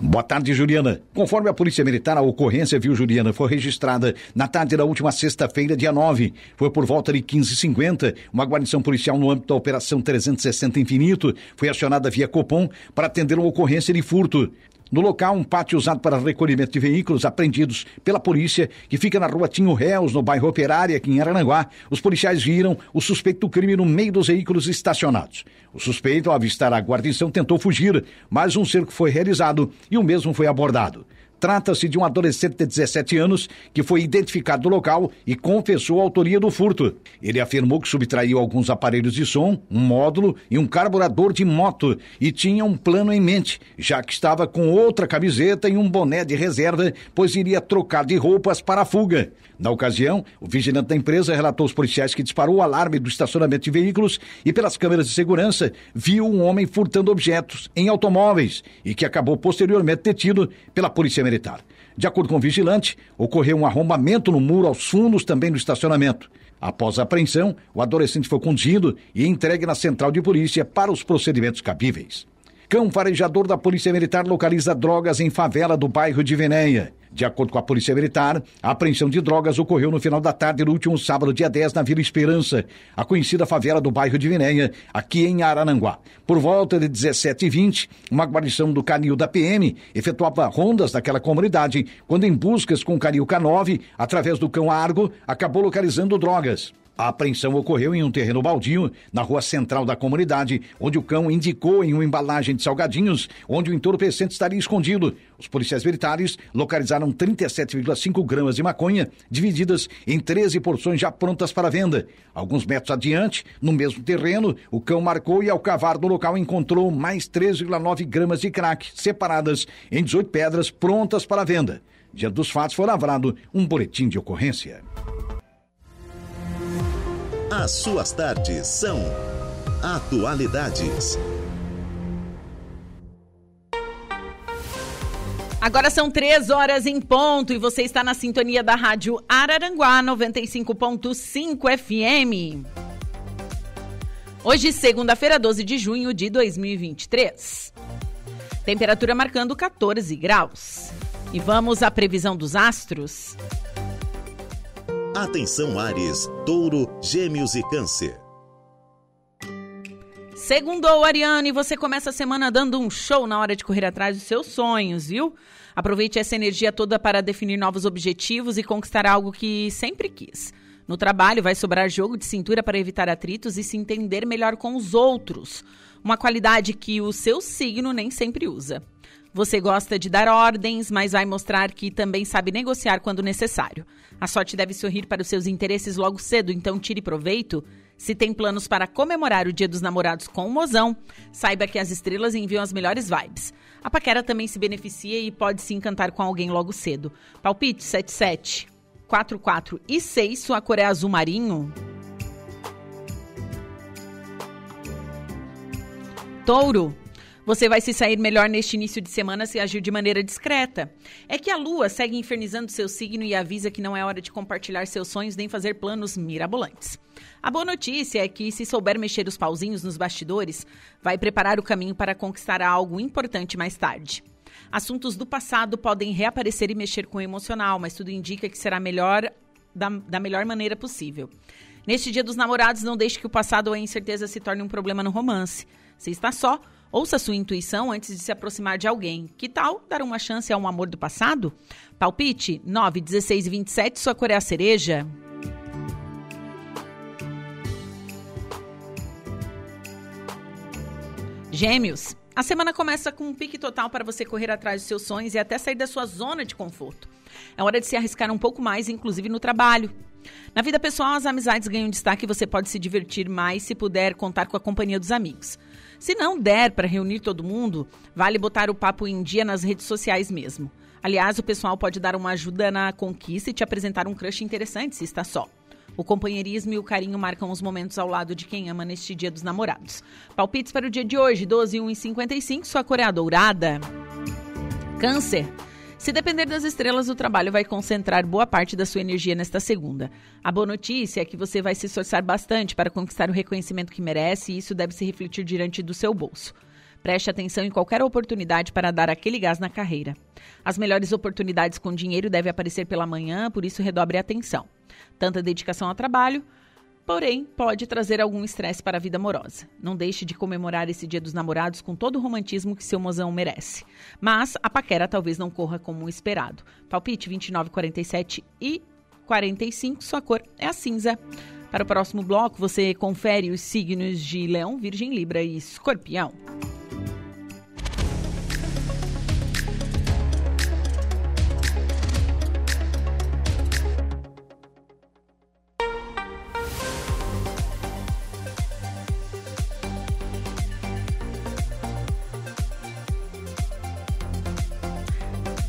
Boa tarde, Juliana. Conforme a Polícia Militar, a ocorrência, viu, Juliana, foi registrada na tarde da última sexta-feira, dia 9. Foi por volta de 15h50. Uma guarnição policial no âmbito da Operação 360 Infinito foi acionada via Copom para atender uma ocorrência de furto. No local, um pátio usado para recolhimento de veículos apreendidos pela polícia, que fica na rua Tinho Réus, no bairro Operária, aqui em Arananguá, os policiais viram o suspeito do crime no meio dos veículos estacionados. O suspeito, ao avistar a guarnição, tentou fugir, mas um cerco foi realizado e o mesmo foi abordado. Trata-se de um adolescente de 17 anos que foi identificado no local e confessou a autoria do furto. Ele afirmou que subtraiu alguns aparelhos de som, um módulo e um carburador de moto e tinha um plano em mente, já que estava com outra camiseta e um boné de reserva, pois iria trocar de roupas para a fuga. Na ocasião, o vigilante da empresa relatou aos policiais que disparou o alarme do estacionamento de veículos e, pelas câmeras de segurança, viu um homem furtando objetos em automóveis e que acabou posteriormente detido pela Polícia Militar. De acordo com o vigilante, ocorreu um arrombamento no muro aos fundos também do estacionamento. Após a apreensão, o adolescente foi conduzido e entregue na central de polícia para os procedimentos cabíveis. Cão farejador da Polícia Militar localiza drogas em favela do bairro de Venéia. De acordo com a Polícia Militar, a apreensão de drogas ocorreu no final da tarde do último sábado, dia 10, na Vila Esperança, a conhecida favela do bairro de Venéia, aqui em Arananguá. Por volta de 17h20, uma guarnição do canil da PM efetuava rondas naquela comunidade, quando em buscas com o canil K9, através do cão Argo, acabou localizando drogas. A apreensão ocorreu em um terreno baldio, na rua central da comunidade, onde o cão indicou em uma embalagem de salgadinhos onde o entorpecente estaria escondido. Os policiais militares localizaram 37,5 gramas de maconha, divididas em 13 porções já prontas para venda. Alguns metros adiante, no mesmo terreno, o cão marcou e, ao cavar no local, encontrou mais 3,9 gramas de crack, separadas em 18 pedras prontas para venda. Diante dos fatos, foi lavrado um boletim de ocorrência. As suas tardes são Atualidades. Agora são três horas em ponto e você está na sintonia da Rádio Araranguá 95.5 FM. Hoje, segunda-feira, 12 de junho de 2023. Temperatura marcando 14 graus. E vamos à previsão dos astros. Atenção Ares, Touro, Gêmeos e Câncer. Segundou, Ariane, você começa a semana dando um show na hora de correr atrás dos seus sonhos, viu? Aproveite essa energia toda para definir novos objetivos e conquistar algo que sempre quis. No trabalho, vai sobrar jogo de cintura para evitar atritos e se entender melhor com os outros. Uma qualidade que o seu signo nem sempre usa. Você gosta de dar ordens, mas vai mostrar que também sabe negociar quando necessário. A sorte deve sorrir para os seus interesses logo cedo, então tire proveito. Se tem planos para comemorar o Dia dos Namorados com o mozão, saiba que as estrelas enviam as melhores vibes. A paquera também se beneficia e pode se encantar com alguém logo cedo. Palpite 77, 44 e 6, sua cor é azul marinho. Touro, você vai se sair melhor neste início de semana se agir de maneira discreta. É que a lua segue infernizando seu signo e avisa que não é hora de compartilhar seus sonhos nem fazer planos mirabolantes. A boa notícia é que, se souber mexer os pauzinhos nos bastidores, vai preparar o caminho para conquistar algo importante mais tarde. Assuntos do passado podem reaparecer e mexer com o emocional, mas tudo indica que será melhor da, da melhor maneira possível. Neste dia dos namorados, não deixe que o passado ou a incerteza se torne um problema no romance. Se está só, Ouça sua intuição antes de se aproximar de alguém. Que tal dar uma chance a um amor do passado? Palpite 9, 16 e 27, sua cor é a cereja. Gêmeos. A semana começa com um pique total para você correr atrás dos seus sonhos e até sair da sua zona de conforto. É hora de se arriscar um pouco mais, inclusive no trabalho. Na vida pessoal, as amizades ganham destaque e você pode se divertir mais se puder contar com a companhia dos amigos. Se não der para reunir todo mundo, vale botar o papo em dia nas redes sociais mesmo. Aliás, o pessoal pode dar uma ajuda na conquista e te apresentar um crush interessante se está só. O companheirismo e o carinho marcam os momentos ao lado de quem ama neste Dia dos Namorados. Palpites para o dia de hoje, 12, 1 e 55, sua cor é a dourada. Câncer. Se depender das estrelas, o trabalho vai concentrar boa parte da sua energia nesta segunda. A boa notícia é que você vai se esforçar bastante para conquistar o reconhecimento que merece e isso deve se refletir diante do seu bolso. Preste atenção em qualquer oportunidade para dar aquele gás na carreira. As melhores oportunidades com dinheiro devem aparecer pela manhã, por isso redobre a atenção. Tanta dedicação ao trabalho, porém pode trazer algum estresse para a vida amorosa. Não deixe de comemorar esse Dia dos Namorados com todo o romantismo que seu mozão merece. Mas a paquera talvez não corra como esperado. Palpite 29, 47 e 45, sua cor é a cinza. Para o próximo bloco, você confere os signos de Leão, Virgem, Libra e Escorpião.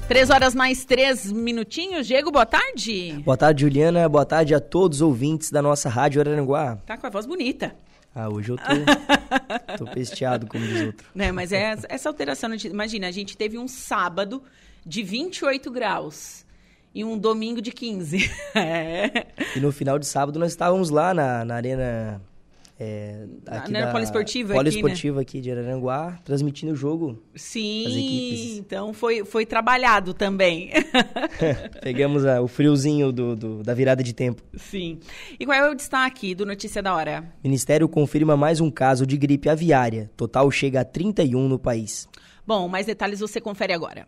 Três horas mais três minutinhos. Diego, boa tarde. Boa tarde, Juliana. Boa tarde a todos os ouvintes da nossa Rádio Araranguá. Tá com a voz bonita. Ah, hoje eu tô, tô pesteado, como diz outro. Né, mas é essa alteração. Imagina, a gente teve um sábado de 28 graus e um domingo de 15. é. E no final de sábado nós estávamos lá na, na Arena É, aqui na, na Poliesportiva Poliesportiva aqui, né? aqui de Araranguá, transmitindo o jogo. Sim, então foi, foi trabalhado também. Pegamos a, o friozinho do, do, da virada de tempo. Sim. E qual é o destaque do Notícia da Hora? Ministério confirma mais um caso de gripe aviária. Total chega a 31 no país. Bom, mais detalhes você confere agora.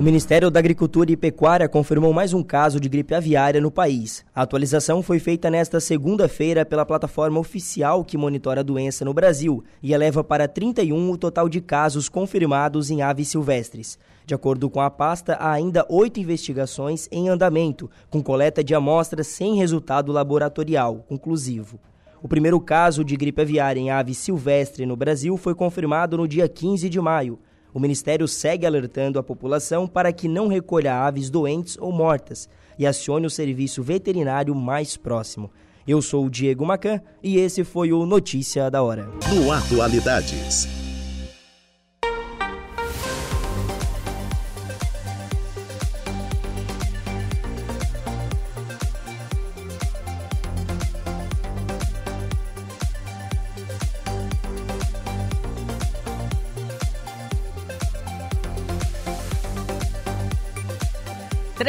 O Ministério da Agricultura e Pecuária confirmou mais um caso de gripe aviária no país. A atualização foi feita nesta segunda-feira pela plataforma oficial que monitora a doença no Brasil e eleva para 31 o total de casos confirmados em aves silvestres. De acordo com a pasta, há ainda oito investigações em andamento, com coleta de amostras sem resultado laboratorial conclusivo. O primeiro caso de gripe aviária em ave silvestre no Brasil foi confirmado no dia 15 de maio. O Ministério segue alertando a população para que não recolha aves doentes ou mortas e acione o serviço veterinário mais próximo. Eu sou o Diego Macan e esse foi o Notícia da Hora. No Atualidades.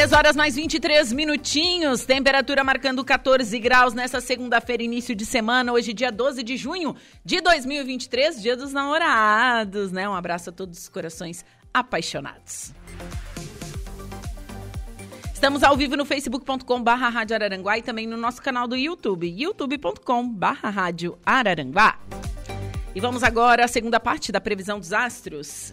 3 horas mais 23 minutinhos, temperatura marcando 14 graus nessa segunda-feira, início de semana, hoje dia 12 de junho de 2023, dia dos namorados, né? Um abraço a todos os corações apaixonados. Estamos ao vivo no facebook.com barra Rádio Araranguá e também no nosso canal do YouTube, youtube.com barra Rádio Araranguá. E vamos agora à segunda parte da previsão dos astros.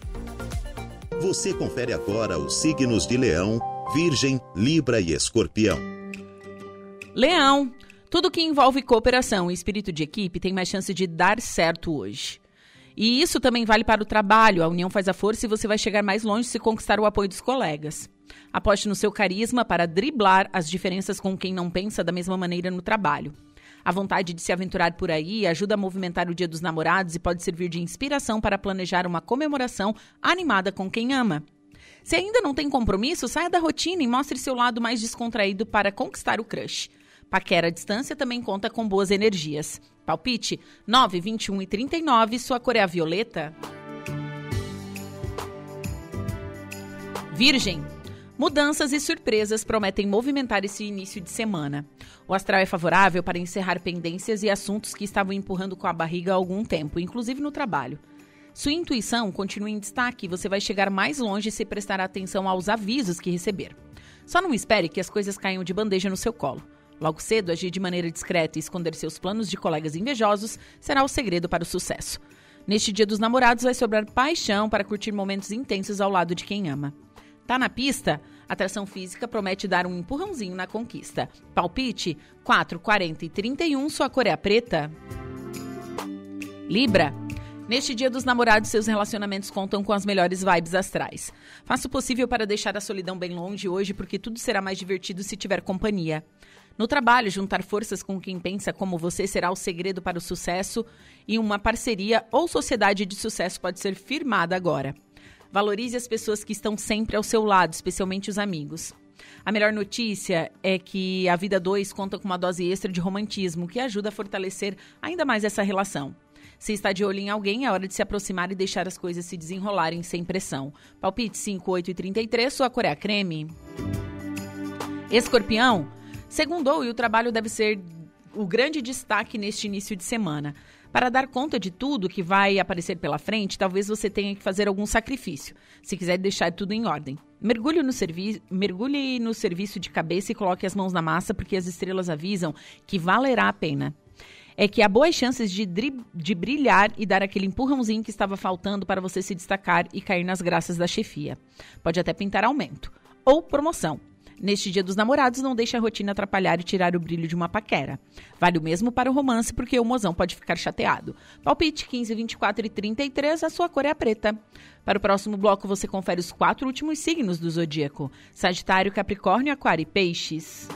Você confere agora os signos de Leão, Virgem, Libra e Escorpião. Leão, tudo que envolve cooperação e espírito de equipe tem mais chance de dar certo hoje. E isso também vale para o trabalho. A união faz a força e você vai chegar mais longe se conquistar o apoio dos colegas. Aposte no seu carisma para driblar as diferenças com quem não pensa da mesma maneira no trabalho. A vontade de se aventurar por aí ajuda a movimentar o Dia dos Namorados e pode servir de inspiração para planejar uma comemoração animada com quem ama. Se ainda não tem compromisso, saia da rotina e mostre seu lado mais descontraído para conquistar o crush. Paquera à distância também conta com boas energias. Palpite 9, 21 e 39, sua cor é a violeta. Virgem. Mudanças e surpresas prometem movimentar esse início de semana. O astral é favorável para encerrar pendências e assuntos que estavam empurrando com a barriga há algum tempo, inclusive no trabalho. Sua intuição continua em destaque e você vai chegar mais longe se prestar atenção aos avisos que receber. Só não espere que as coisas caiam de bandeja no seu colo. Logo cedo, agir de maneira discreta e esconder seus planos de colegas invejosos será o segredo para o sucesso. Neste dia dos namorados vai sobrar paixão para curtir momentos intensos ao lado de quem ama. Tá na pista? Atração física promete dar um empurrãozinho na conquista. Palpite 4, 40 e 31, sua cor é preta. Libra. Neste dia dos namorados, seus relacionamentos contam com as melhores vibes astrais. Faça o possível para deixar a solidão bem longe hoje, porque tudo será mais divertido se tiver companhia. No trabalho, juntar forças com quem pensa como você será o segredo para o sucesso e uma parceria ou sociedade de sucesso pode ser firmada agora. Valorize as pessoas que estão sempre ao seu lado, especialmente os amigos. A melhor notícia é que a Vida 2 conta com uma dose extra de romantismo que ajuda a fortalecer ainda mais essa relação. Se está de olho em alguém, é hora de se aproximar e deixar as coisas se desenrolarem sem pressão. Palpite 5, 8 e 33, sua cor é creme. Escorpião, segundou e o trabalho deve ser o grande destaque neste início de semana. Para dar conta de tudo que vai aparecer pela frente, talvez você tenha que fazer algum sacrifício, se quiser deixar tudo em ordem. Mergulhe no, servi mergulhe no serviço de cabeça e coloque as mãos na massa, porque as estrelas avisam que valerá a pena é que há boas chances de, de brilhar e dar aquele empurrãozinho que estava faltando para você se destacar e cair nas graças da chefia. Pode até pintar aumento ou promoção. Neste Dia dos Namorados, não deixe a rotina atrapalhar e tirar o brilho de uma paquera. Vale o mesmo para o romance, porque o mozão pode ficar chateado. Palpite 15, 24 e 33, a sua cor é a preta. Para o próximo bloco, você confere os quatro últimos signos do zodíaco: Sagitário, Capricórnio, Aquário e Peixes.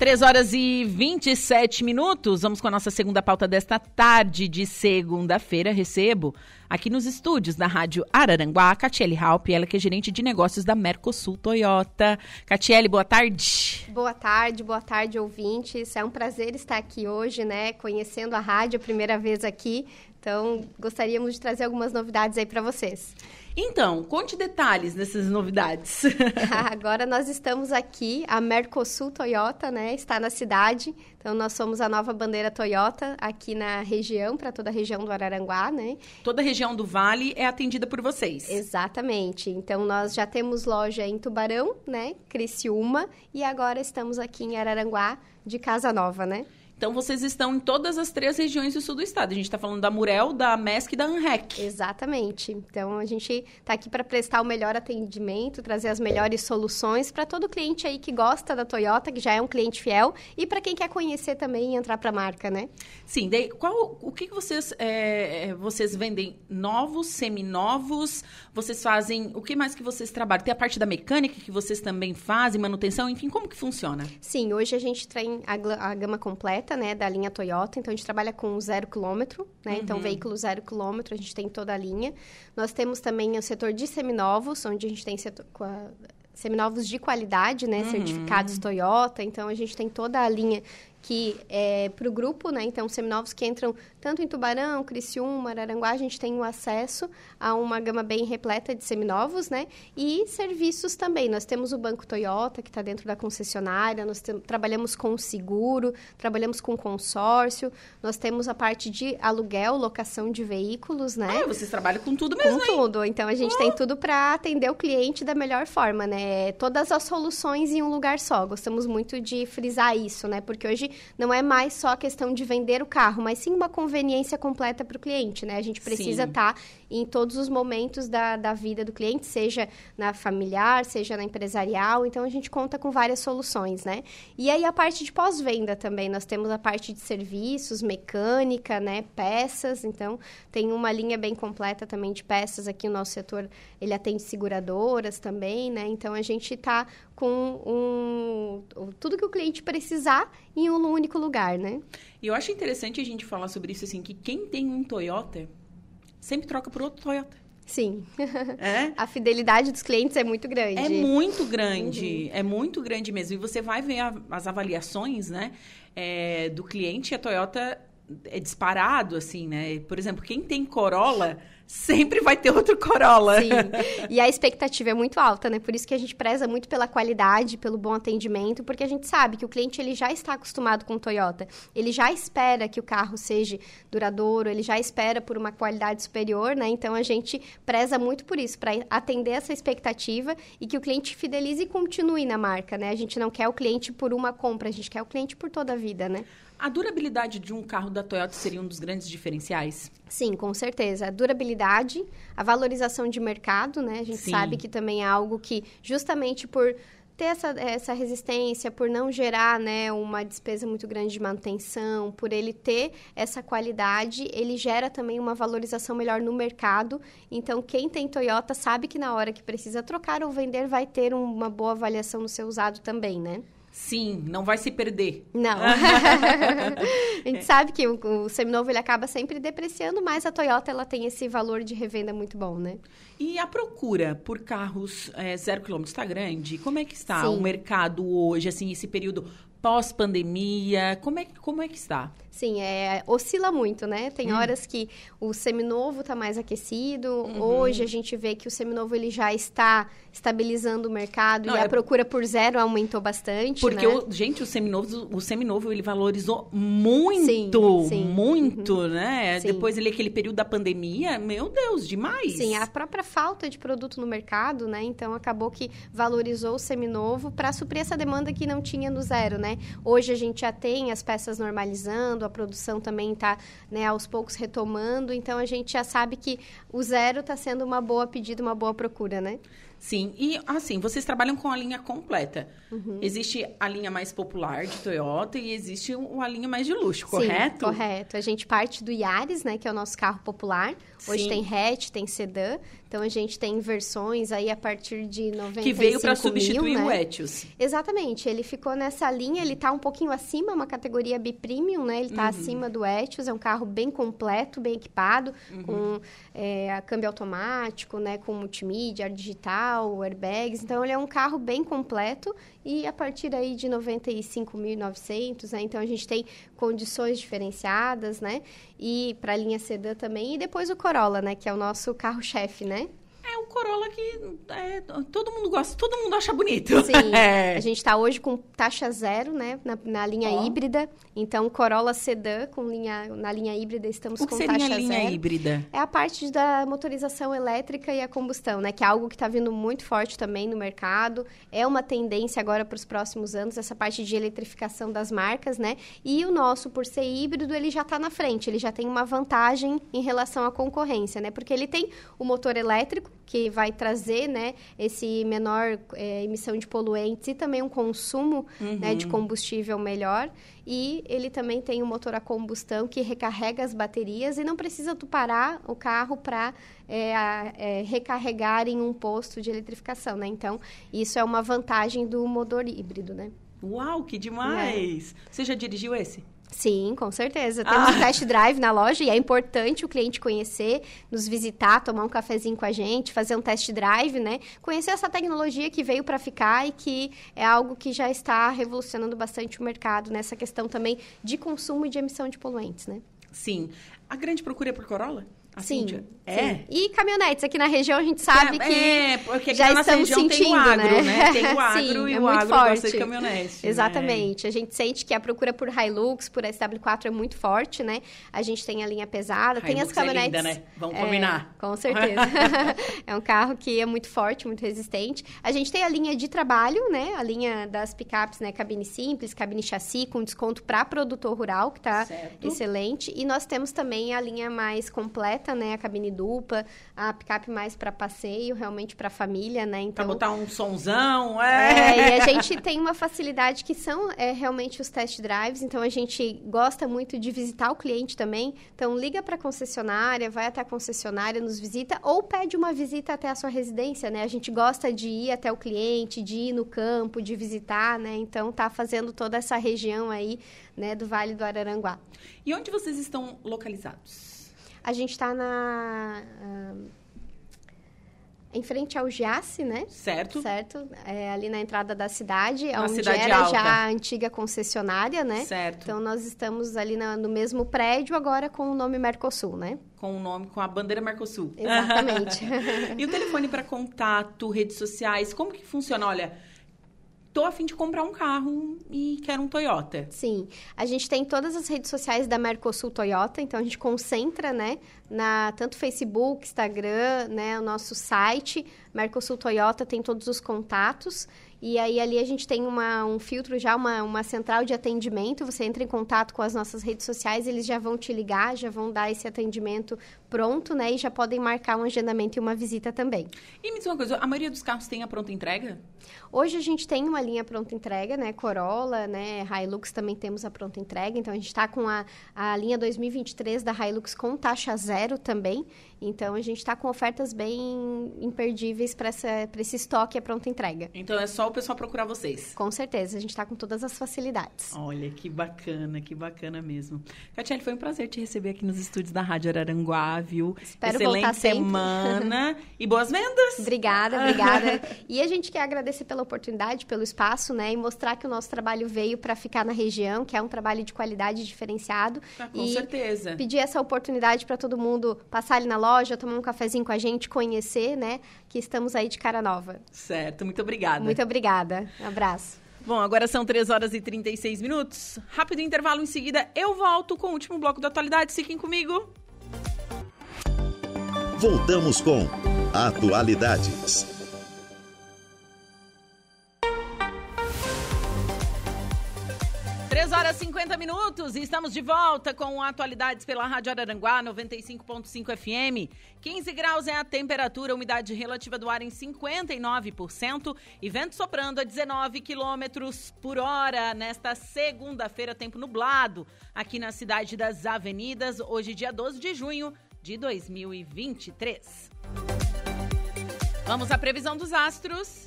3 horas e 27 minutos. Vamos com a nossa segunda pauta desta tarde de segunda-feira. Recebo aqui nos estúdios da Rádio Araranguá, Catiele Halp, ela que é gerente de negócios da Mercosul Toyota. Catiele, boa tarde. Boa tarde, boa tarde, ouvintes. É um prazer estar aqui hoje, né, conhecendo a rádio, primeira vez aqui. Então, gostaríamos de trazer algumas novidades aí para vocês. Então, conte detalhes dessas novidades. Agora nós estamos aqui, a Mercosul Toyota, né? Está na cidade. Então nós somos a nova bandeira Toyota aqui na região, para toda a região do Araranguá, né? Toda a região do Vale é atendida por vocês. Exatamente. Então nós já temos loja em Tubarão, né? Criciúma e agora estamos aqui em Araranguá de Casa Nova, né? Então, vocês estão em todas as três regiões do sul do estado. A gente está falando da Murel, da MESC e da ANREC. Exatamente. Então, a gente está aqui para prestar o melhor atendimento, trazer as melhores soluções para todo cliente aí que gosta da Toyota, que já é um cliente fiel, e para quem quer conhecer também e entrar para a marca, né? Sim. Daí, qual, o que, vocês, é, vocês vendem? Novos, seminovos? Vocês fazem... O que mais que vocês trabalham? Tem a parte da mecânica que vocês também fazem, manutenção? Enfim, como que funciona? Sim. Hoje a gente tem a, a gama completa né, da linha Toyota. Então, a gente trabalha com zero quilômetro, né? Então, uhum. Então, veículo zero quilômetro, a gente tem toda a linha. Nós temos também o setor de seminovos, onde a gente tem setor, seminovos de qualidade, né? Uhum. Certificados Toyota. Então, a gente tem toda a linha que é para o grupo, né? Então, seminovos que entram tanto em Tubarão, Criciúma, Araranguá, a gente tem o acesso a uma gama bem repleta de seminovos, né? E serviços também. Nós temos o Banco Toyota, que está dentro da concessionária, nós trabalhamos com seguro, trabalhamos com consórcio, nós temos a parte de aluguel, locação de veículos, né? Ah, vocês trabalham com tudo mesmo, Com hein? tudo. Então, a gente oh. tem tudo para atender o cliente da melhor forma, né? Todas as soluções em um lugar só. Gostamos muito de frisar isso, né? Porque hoje não é mais só a questão de vender o carro, mas sim uma conveniência completa para o cliente, né? A gente precisa estar tá em todos os momentos da, da vida do cliente, seja na familiar, seja na empresarial. Então, a gente conta com várias soluções, né? E aí, a parte de pós-venda também. Nós temos a parte de serviços, mecânica, né? Peças. Então, tem uma linha bem completa também de peças aqui. O nosso setor, ele atende seguradoras também, né? Então, a gente está com um, tudo que o cliente precisar em um único lugar, né? E eu acho interessante a gente falar sobre isso, assim, que quem tem um Toyota sempre troca por outro Toyota. Sim. É? A fidelidade dos clientes é muito grande. É muito grande. Uhum. É muito grande mesmo. E você vai ver a, as avaliações, né? É, do cliente, a Toyota é disparado, assim, né? Por exemplo, quem tem Corolla sempre vai ter outro Corolla. Sim. E a expectativa é muito alta, né? Por isso que a gente preza muito pela qualidade, pelo bom atendimento, porque a gente sabe que o cliente ele já está acostumado com o Toyota. Ele já espera que o carro seja duradouro, ele já espera por uma qualidade superior, né? Então a gente preza muito por isso, para atender essa expectativa e que o cliente fidelize e continue na marca, né? A gente não quer o cliente por uma compra, a gente quer o cliente por toda a vida, né? A durabilidade de um carro da Toyota seria um dos grandes diferenciais? Sim, com certeza. A durabilidade, a valorização de mercado, né? A gente Sim. sabe que também é algo que, justamente por ter essa, essa resistência, por não gerar né, uma despesa muito grande de manutenção, por ele ter essa qualidade, ele gera também uma valorização melhor no mercado. Então, quem tem Toyota sabe que na hora que precisa trocar ou vender, vai ter uma boa avaliação no seu usado também, né? Sim, não vai se perder. Não. a gente sabe que o, o seminovo ele acaba sempre depreciando, mas a Toyota ela tem esse valor de revenda muito bom, né? E a procura por carros é, zero quilômetro está grande? Como é que está Sim. o mercado hoje, assim, esse período pós-pandemia? Como é, como é que está? Sim, é, oscila muito, né? Tem hum. horas que o seminovo está mais aquecido. Uhum. Hoje a gente vê que o seminovo ele já está estabilizando o mercado Não, e é... a procura por zero aumentou bastante. Porque, né? o, gente, o seminovo, o seminovo ele valorizou muito, sim, sim. muito, uhum. né? Sim. Depois ele aquele período da pandemia, meu Deus, demais. Sim, a própria falta de produto no mercado, né? Então acabou que valorizou o seminovo para suprir essa demanda que não tinha no zero, né? Hoje a gente já tem as peças normalizando a produção também está né, aos poucos retomando, então a gente já sabe que o zero está sendo uma boa pedida, uma boa procura, né? Sim, e assim, vocês trabalham com a linha completa. Uhum. Existe a linha mais popular de Toyota e existe a linha mais de luxo, correto? Sim, correto. A gente parte do Yaris, né, que é o nosso carro popular. Hoje Sim. tem hatch, tem sedã. Então a gente tem versões aí a partir de 95 Que veio para substituir né? o Etios. Exatamente, ele ficou nessa linha, ele está um pouquinho acima, uma categoria B-Premium, né? Ele está uhum. acima do Etios, é um carro bem completo, bem equipado, uhum. com é, câmbio automático, né? Com multimídia, digital, airbags. Então ele é um carro bem completo e a partir aí de 95.900, né? Então a gente tem condições diferenciadas, né? E para a linha sedã também e depois o Corolla, né? Que é o nosso carro-chefe, né? É um Corolla que é, todo mundo gosta, todo mundo acha bonito. Sim. É. A gente está hoje com taxa zero, né? Na, na linha oh. híbrida. Então, Corolla Sedan com linha, na linha híbrida estamos o com taxa zero. a linha híbrida? É a parte da motorização elétrica e a combustão, né? Que é algo que está vindo muito forte também no mercado. É uma tendência agora para os próximos anos, essa parte de eletrificação das marcas, né? E o nosso, por ser híbrido, ele já está na frente. Ele já tem uma vantagem em relação à concorrência, né? Porque ele tem o motor elétrico, que vai trazer, né, esse menor é, emissão de poluentes e também um consumo uhum. né, de uhum. combustível melhor. E ele também tem um motor a combustão que recarrega as baterias e não precisa tu parar o carro para é, é, recarregar em um posto de eletrificação, né? Então, isso é uma vantagem do motor híbrido, né? Uau, que demais! É. Você já dirigiu esse? Sim, com certeza. Temos ah. um test drive na loja e é importante o cliente conhecer, nos visitar, tomar um cafezinho com a gente, fazer um test drive, né? Conhecer essa tecnologia que veio para ficar e que é algo que já está revolucionando bastante o mercado nessa questão também de consumo e de emissão de poluentes, né? Sim. A grande procura é por Corolla? Assim, sim, é. Sim. E caminhonetes aqui na região a gente sabe é, que é, porque já na estamos região sentindo, tem o agro, né? né? Tem o agro sim, e é o agro forte. gosta de caminhonete. Né? Exatamente. Né? A gente sente que a procura por Hilux, por SW4 é muito forte, né? A gente tem a linha pesada, Hilux tem as caminhonetes. É linda, né? Vamos combinar. com certeza. é um carro que é muito forte, muito resistente. A gente tem a linha de trabalho, né? A linha das picapes, né? Cabine simples, cabine chassi com desconto para produtor rural, que tá certo. excelente. E nós temos também a linha mais completa né? A cabine dupla, a picape mais para passeio, realmente para família, né? Então, pra botar um sonzão, é. é. E a gente tem uma facilidade que são é, realmente os test drives, então a gente gosta muito de visitar o cliente também. Então, liga para a concessionária, vai até a concessionária, nos visita ou pede uma visita até a sua residência, né? A gente gosta de ir até o cliente, de ir no campo, de visitar, né? Então, tá fazendo toda essa região aí, né, do Vale do Araranguá. E onde vocês estão localizados? A gente está na... Uh, em frente ao Giasse, né? Certo. Certo. É, ali na entrada da cidade, Uma onde cidade era alta. já a antiga concessionária, né? Certo. Então, nós estamos ali na, no mesmo prédio, agora com o nome Mercosul, né? Com o nome, com a bandeira Mercosul. Exatamente. e o telefone para contato, redes sociais, como que funciona? Olha tô a fim de comprar um carro e quero um Toyota. Sim, a gente tem todas as redes sociais da Mercosul Toyota, então a gente concentra, né, na tanto Facebook, Instagram, né, o nosso site, Mercosul Toyota tem todos os contatos e aí ali a gente tem uma, um filtro já, uma, uma central de atendimento. Você entra em contato com as nossas redes sociais, eles já vão te ligar, já vão dar esse atendimento pronto, né? E já podem marcar um agendamento e uma visita também. E me diz uma coisa, a maioria dos carros tem a pronta entrega? Hoje a gente tem uma linha pronta entrega, né? Corolla, né? Hilux também temos a pronta entrega. Então a gente está com a, a linha 2023 da Hilux com taxa zero também. Então a gente está com ofertas bem imperdíveis para esse estoque a pronta entrega. Então é só o pessoal procurar vocês. Com certeza, a gente está com todas as facilidades. Olha, que bacana, que bacana mesmo. Catiele, foi um prazer te receber aqui nos estúdios da Rádio Araranguá, viu? Espero Excelente voltar semana e boas vendas! Obrigada, obrigada. e a gente quer agradecer pela oportunidade, pelo espaço, né? E mostrar que o nosso trabalho veio para ficar na região, que é um trabalho de qualidade diferenciado. Ah, com e certeza. Pedir essa oportunidade para todo mundo passar ali na loja, tomar um cafezinho com a gente, conhecer, né? Que estamos aí de cara nova. Certo, muito obrigada. Muito obrigada. Um abraço. Bom, agora são 3 horas e 36 minutos. Rápido intervalo, em seguida eu volto com o último bloco da atualidade. Fiquem comigo. Voltamos com Atualidades. 3 3 horas e 50 minutos e estamos de volta com atualidades pela Rádio Araranguá 95.5 FM. 15 graus é a temperatura, umidade relativa do ar em 59% e vento soprando a 19 quilômetros por hora nesta segunda-feira, tempo nublado aqui na cidade das Avenidas, hoje dia 12 de junho de 2023. Vamos à previsão dos astros.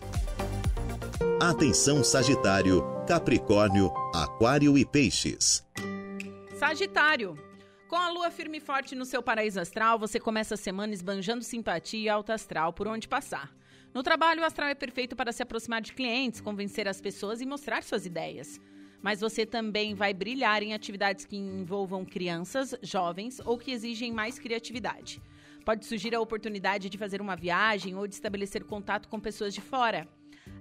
Atenção Sagitário, Capricórnio, Aquário e Peixes. Sagitário. Com a lua firme e forte no seu paraíso astral, você começa a semana esbanjando simpatia e alta astral por onde passar. No trabalho, o astral é perfeito para se aproximar de clientes, convencer as pessoas e mostrar suas ideias. Mas você também vai brilhar em atividades que envolvam crianças, jovens ou que exigem mais criatividade. Pode surgir a oportunidade de fazer uma viagem ou de estabelecer contato com pessoas de fora.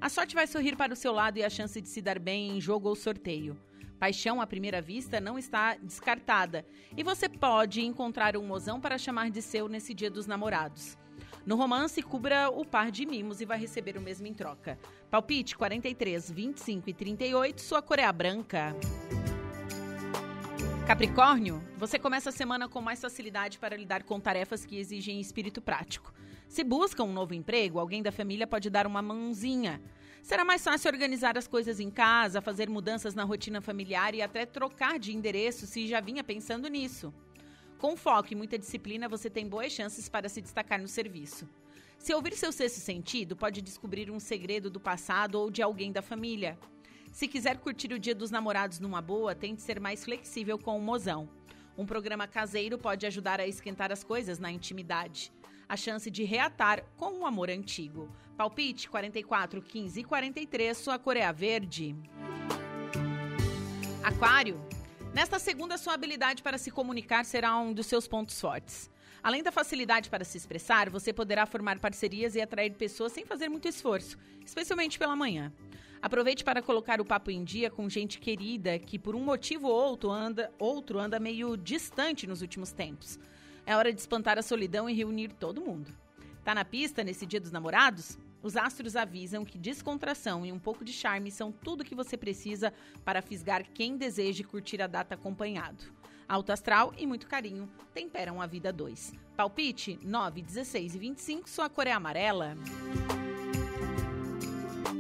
A sorte vai sorrir para o seu lado e a chance de se dar bem em jogo ou sorteio. Paixão à primeira vista não está descartada e você pode encontrar um mozão para chamar de seu nesse dia dos namorados. No romance, cubra o par de mimos e vai receber o mesmo em troca. Palpite 43, 25 e 38, sua cor é a branca. Capricórnio, você começa a semana com mais facilidade para lidar com tarefas que exigem espírito prático. Se busca um novo emprego, alguém da família pode dar uma mãozinha. Será mais fácil organizar as coisas em casa, fazer mudanças na rotina familiar e até trocar de endereço se já vinha pensando nisso. Com foco e muita disciplina, você tem boas chances para se destacar no serviço. Se ouvir seu sexto sentido, pode descobrir um segredo do passado ou de alguém da família. Se quiser curtir o Dia dos Namorados numa boa, tente ser mais flexível com o mozão. Um programa caseiro pode ajudar a esquentar as coisas na intimidade a chance de reatar com um amor antigo. Palpite 44, 15 e 43, sua cor é a verde. Aquário. Nesta segunda, sua habilidade para se comunicar será um dos seus pontos fortes. Além da facilidade para se expressar, você poderá formar parcerias e atrair pessoas sem fazer muito esforço, especialmente pela manhã. Aproveite para colocar o papo em dia com gente querida que, por um motivo ou outro, anda, outro anda meio distante nos últimos tempos. É hora de espantar a solidão e reunir todo mundo. Tá na pista nesse Dia dos Namorados? Os astros avisam que descontração e um pouco de charme são tudo que você precisa para fisgar quem deseje curtir a data acompanhado. Alto astral e muito carinho temperam a vida dois. Palpite 9, 16 e 25, sua cor é amarela.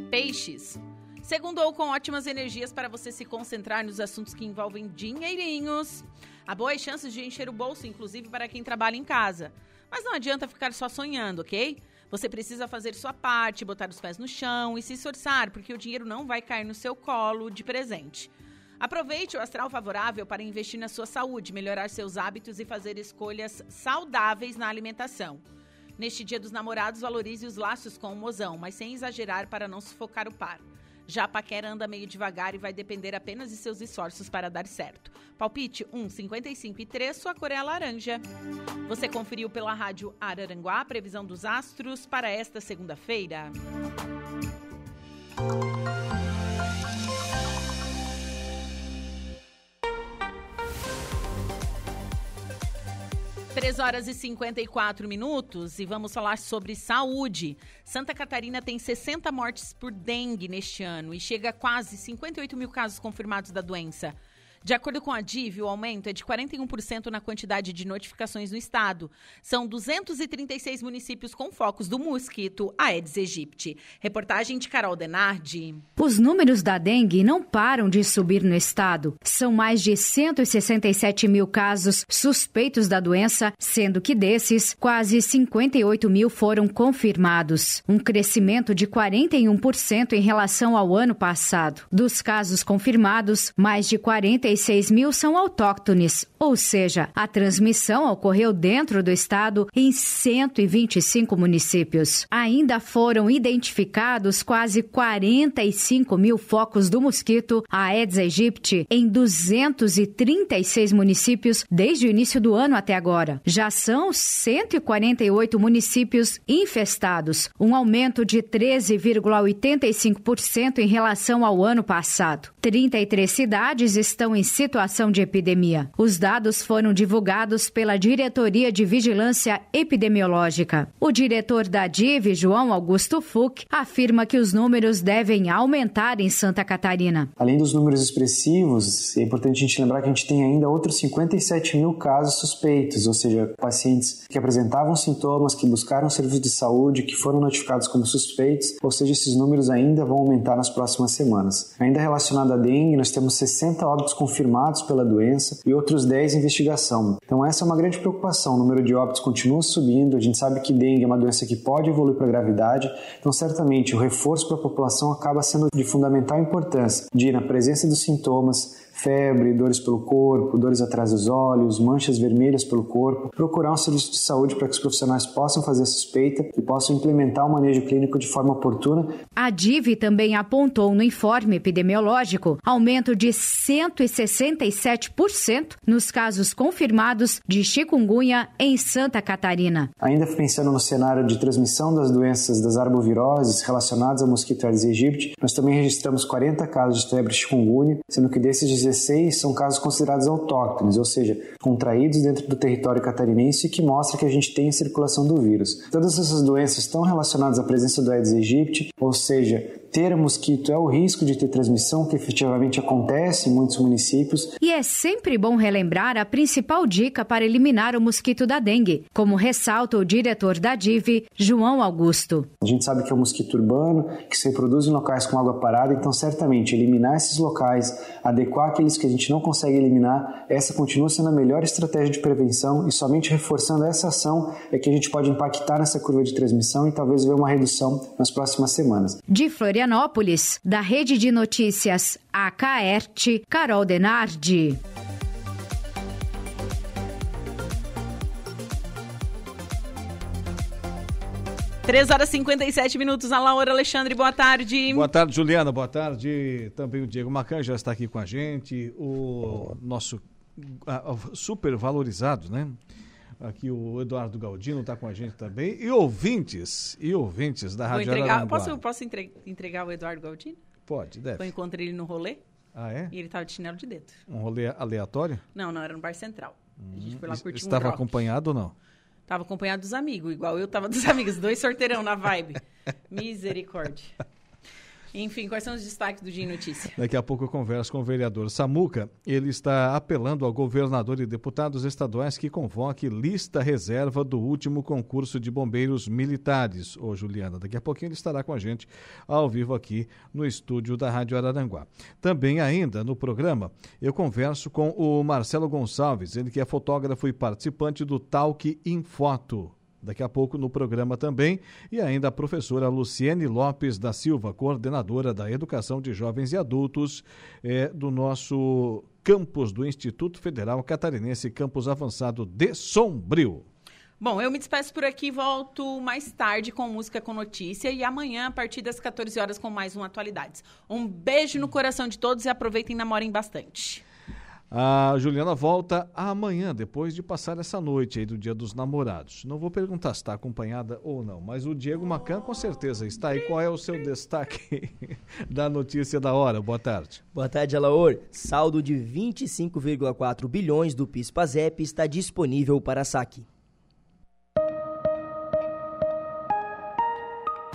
Peixes. Segundou com ótimas energias para você se concentrar nos assuntos que envolvem dinheirinhos. Há boas chances de encher o bolso, inclusive para quem trabalha em casa. Mas não adianta ficar só sonhando, ok? Você precisa fazer sua parte, botar os pés no chão e se esforçar, porque o dinheiro não vai cair no seu colo de presente. Aproveite o astral favorável para investir na sua saúde, melhorar seus hábitos e fazer escolhas saudáveis na alimentação. Neste dia dos namorados, valorize os laços com o mozão, mas sem exagerar para não sufocar o par. Já a paquera anda meio devagar e vai depender apenas de seus esforços para dar certo. Palpite 1, 55 e 3, sua cor é a laranja. Você conferiu pela rádio Araranguá a previsão dos astros para esta segunda-feira. 3 horas e 54 minutos e vamos falar sobre saúde. Santa Catarina tem 60 mortes por dengue neste ano e chega a quase 58 mil casos confirmados da doença. De acordo com a DIV, o aumento é de 41% na quantidade de notificações no estado. São 236 municípios com focos do mosquito Aedes aegypti. Reportagem de Carol Denardi. Os números da dengue não param de subir no estado. São mais de 167 mil casos suspeitos da doença, sendo que desses, quase 58 mil foram confirmados. Um crescimento de 41% em relação ao ano passado. Dos casos confirmados, mais de 40 36 mil são autóctones, ou seja, a transmissão ocorreu dentro do estado em 125 municípios. Ainda foram identificados quase 45 mil focos do mosquito Aedes aegypti em 236 municípios desde o início do ano até agora. Já são 148 municípios infestados, um aumento de 13,85% em relação ao ano passado. 33 cidades estão em em situação de epidemia. Os dados foram divulgados pela Diretoria de Vigilância Epidemiológica. O diretor da DIV, João Augusto Fuch, afirma que os números devem aumentar em Santa Catarina. Além dos números expressivos, é importante a gente lembrar que a gente tem ainda outros 57 mil casos suspeitos, ou seja, pacientes que apresentavam sintomas, que buscaram serviço de saúde, que foram notificados como suspeitos, ou seja, esses números ainda vão aumentar nas próximas semanas. Ainda relacionado à dengue, nós temos 60 óbitos confirmados pela doença e outros 10 em investigação. Então essa é uma grande preocupação, o número de óbitos continua subindo, a gente sabe que dengue é uma doença que pode evoluir para gravidade, então certamente o reforço para a população acaba sendo de fundamental importância, de na presença dos sintomas, febre, dores pelo corpo, dores atrás dos olhos, manchas vermelhas pelo corpo, procurar um serviço de saúde para que os profissionais possam fazer a suspeita e possam implementar o manejo clínico de forma oportuna. A DIV também apontou no informe epidemiológico aumento de 167% nos casos confirmados de chikungunya em Santa Catarina. Ainda pensando no cenário de transmissão das doenças das arboviroses relacionadas ao mosquito Aedes aegypti, nós também registramos 40 casos de febre chikungunya, sendo que desses 16 são casos considerados autóctones, ou seja, contraídos dentro do território catarinense, que mostra que a gente tem circulação do vírus. Todas essas doenças estão relacionadas à presença do Aedes aegypti, ou seja, ter mosquito é o risco de ter transmissão, que efetivamente acontece em muitos municípios. E é sempre bom relembrar a principal dica para eliminar o mosquito da dengue, como ressalta o diretor da DIV, João Augusto. A gente sabe que é um mosquito urbano, que se reproduz em locais com água parada, então certamente eliminar esses locais, adequar aqueles que a gente não consegue eliminar, essa continua sendo a melhor estratégia de prevenção e somente reforçando essa ação é que a gente pode impactar nessa curva de transmissão e talvez ver uma redução nas próximas semanas. De Florianópolis, da Rede de Notícias AKERT, Carol Denardi. Três horas e 57 minutos. A Laura Alexandre, boa tarde. Boa tarde, Juliana. Boa tarde. Também o Diego Macan já está aqui com a gente. O nosso super valorizado, né? Aqui o Eduardo Galdino está com a gente também. E ouvintes, e ouvintes da Rádio Vou entregar, Araranguá. Posso, posso entre- entregar o Eduardo Galdino? Pode, deve. Eu encontrei ele no rolê Ah, é? e ele tava de chinelo de dedo. Um rolê aleatório? Não, não, era no Bar Central. A gente foi lá Es- curtir um Estava rock. acompanhado ou não? Tava acompanhado dos amigos, igual eu tava dos amigos. Dois sorteirão na vibe. Misericórdia. Enfim, quais são os destaques do Dia em Notícia? Daqui a pouco eu converso com o vereador Samuca. Ele está apelando ao governador e deputados estaduais que convoque lista reserva do último concurso de bombeiros militares. Ô, Juliana, daqui a pouquinho ele estará com a gente ao vivo aqui no estúdio da Rádio Araranguá. Também ainda no programa, eu converso com o Marcelo Gonçalves, ele que é fotógrafo e participante do Talk em Foto. Daqui a pouco no programa também. E ainda a professora Luciene Lopes da Silva, coordenadora da Educação de Jovens e Adultos eh, do nosso campus do Instituto Federal Catarinense, campus avançado de Sombrio. Bom, eu me despeço por aqui, volto mais tarde com música com notícia e amanhã, a partir das 14 horas, com mais um Atualidades. Um beijo no coração de todos e aproveitem e namorem bastante. A Juliana volta amanhã, depois de passar essa noite aí do Dia dos Namorados. Não vou perguntar se está acompanhada ou não, mas o Diego Macan com certeza está aí. Qual é o seu destaque da notícia da hora? Boa tarde. Boa tarde, Alaor. Saldo de 25,4 bilhões do PIS-PASEP está disponível para saque.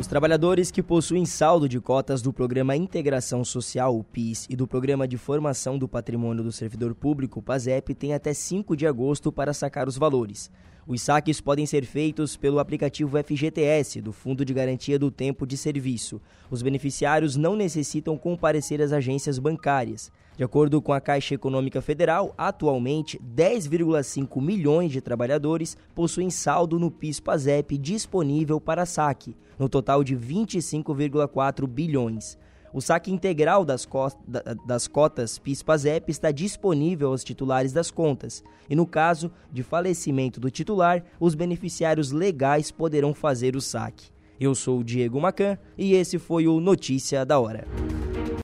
Os trabalhadores que possuem saldo de cotas do Programa Integração Social, o PIS, e do Programa de Formação do Patrimônio do Servidor Público, o PASEP, têm até 5 de agosto para sacar os valores. Os saques podem ser feitos pelo aplicativo FGTS, do Fundo de Garantia do Tempo de Serviço. Os beneficiários não necessitam comparecer às agências bancárias. De acordo com a Caixa Econômica Federal, atualmente 10,5 milhões de trabalhadores possuem saldo no PIS-PASEP disponível para saque, no total de 25,4 bilhões. O saque integral das, co da, das cotas PIS-PASEP está disponível aos titulares das contas, e no caso de falecimento do titular, os beneficiários legais poderão fazer o saque. Eu sou o Diego Macan e esse foi o Notícia da Hora.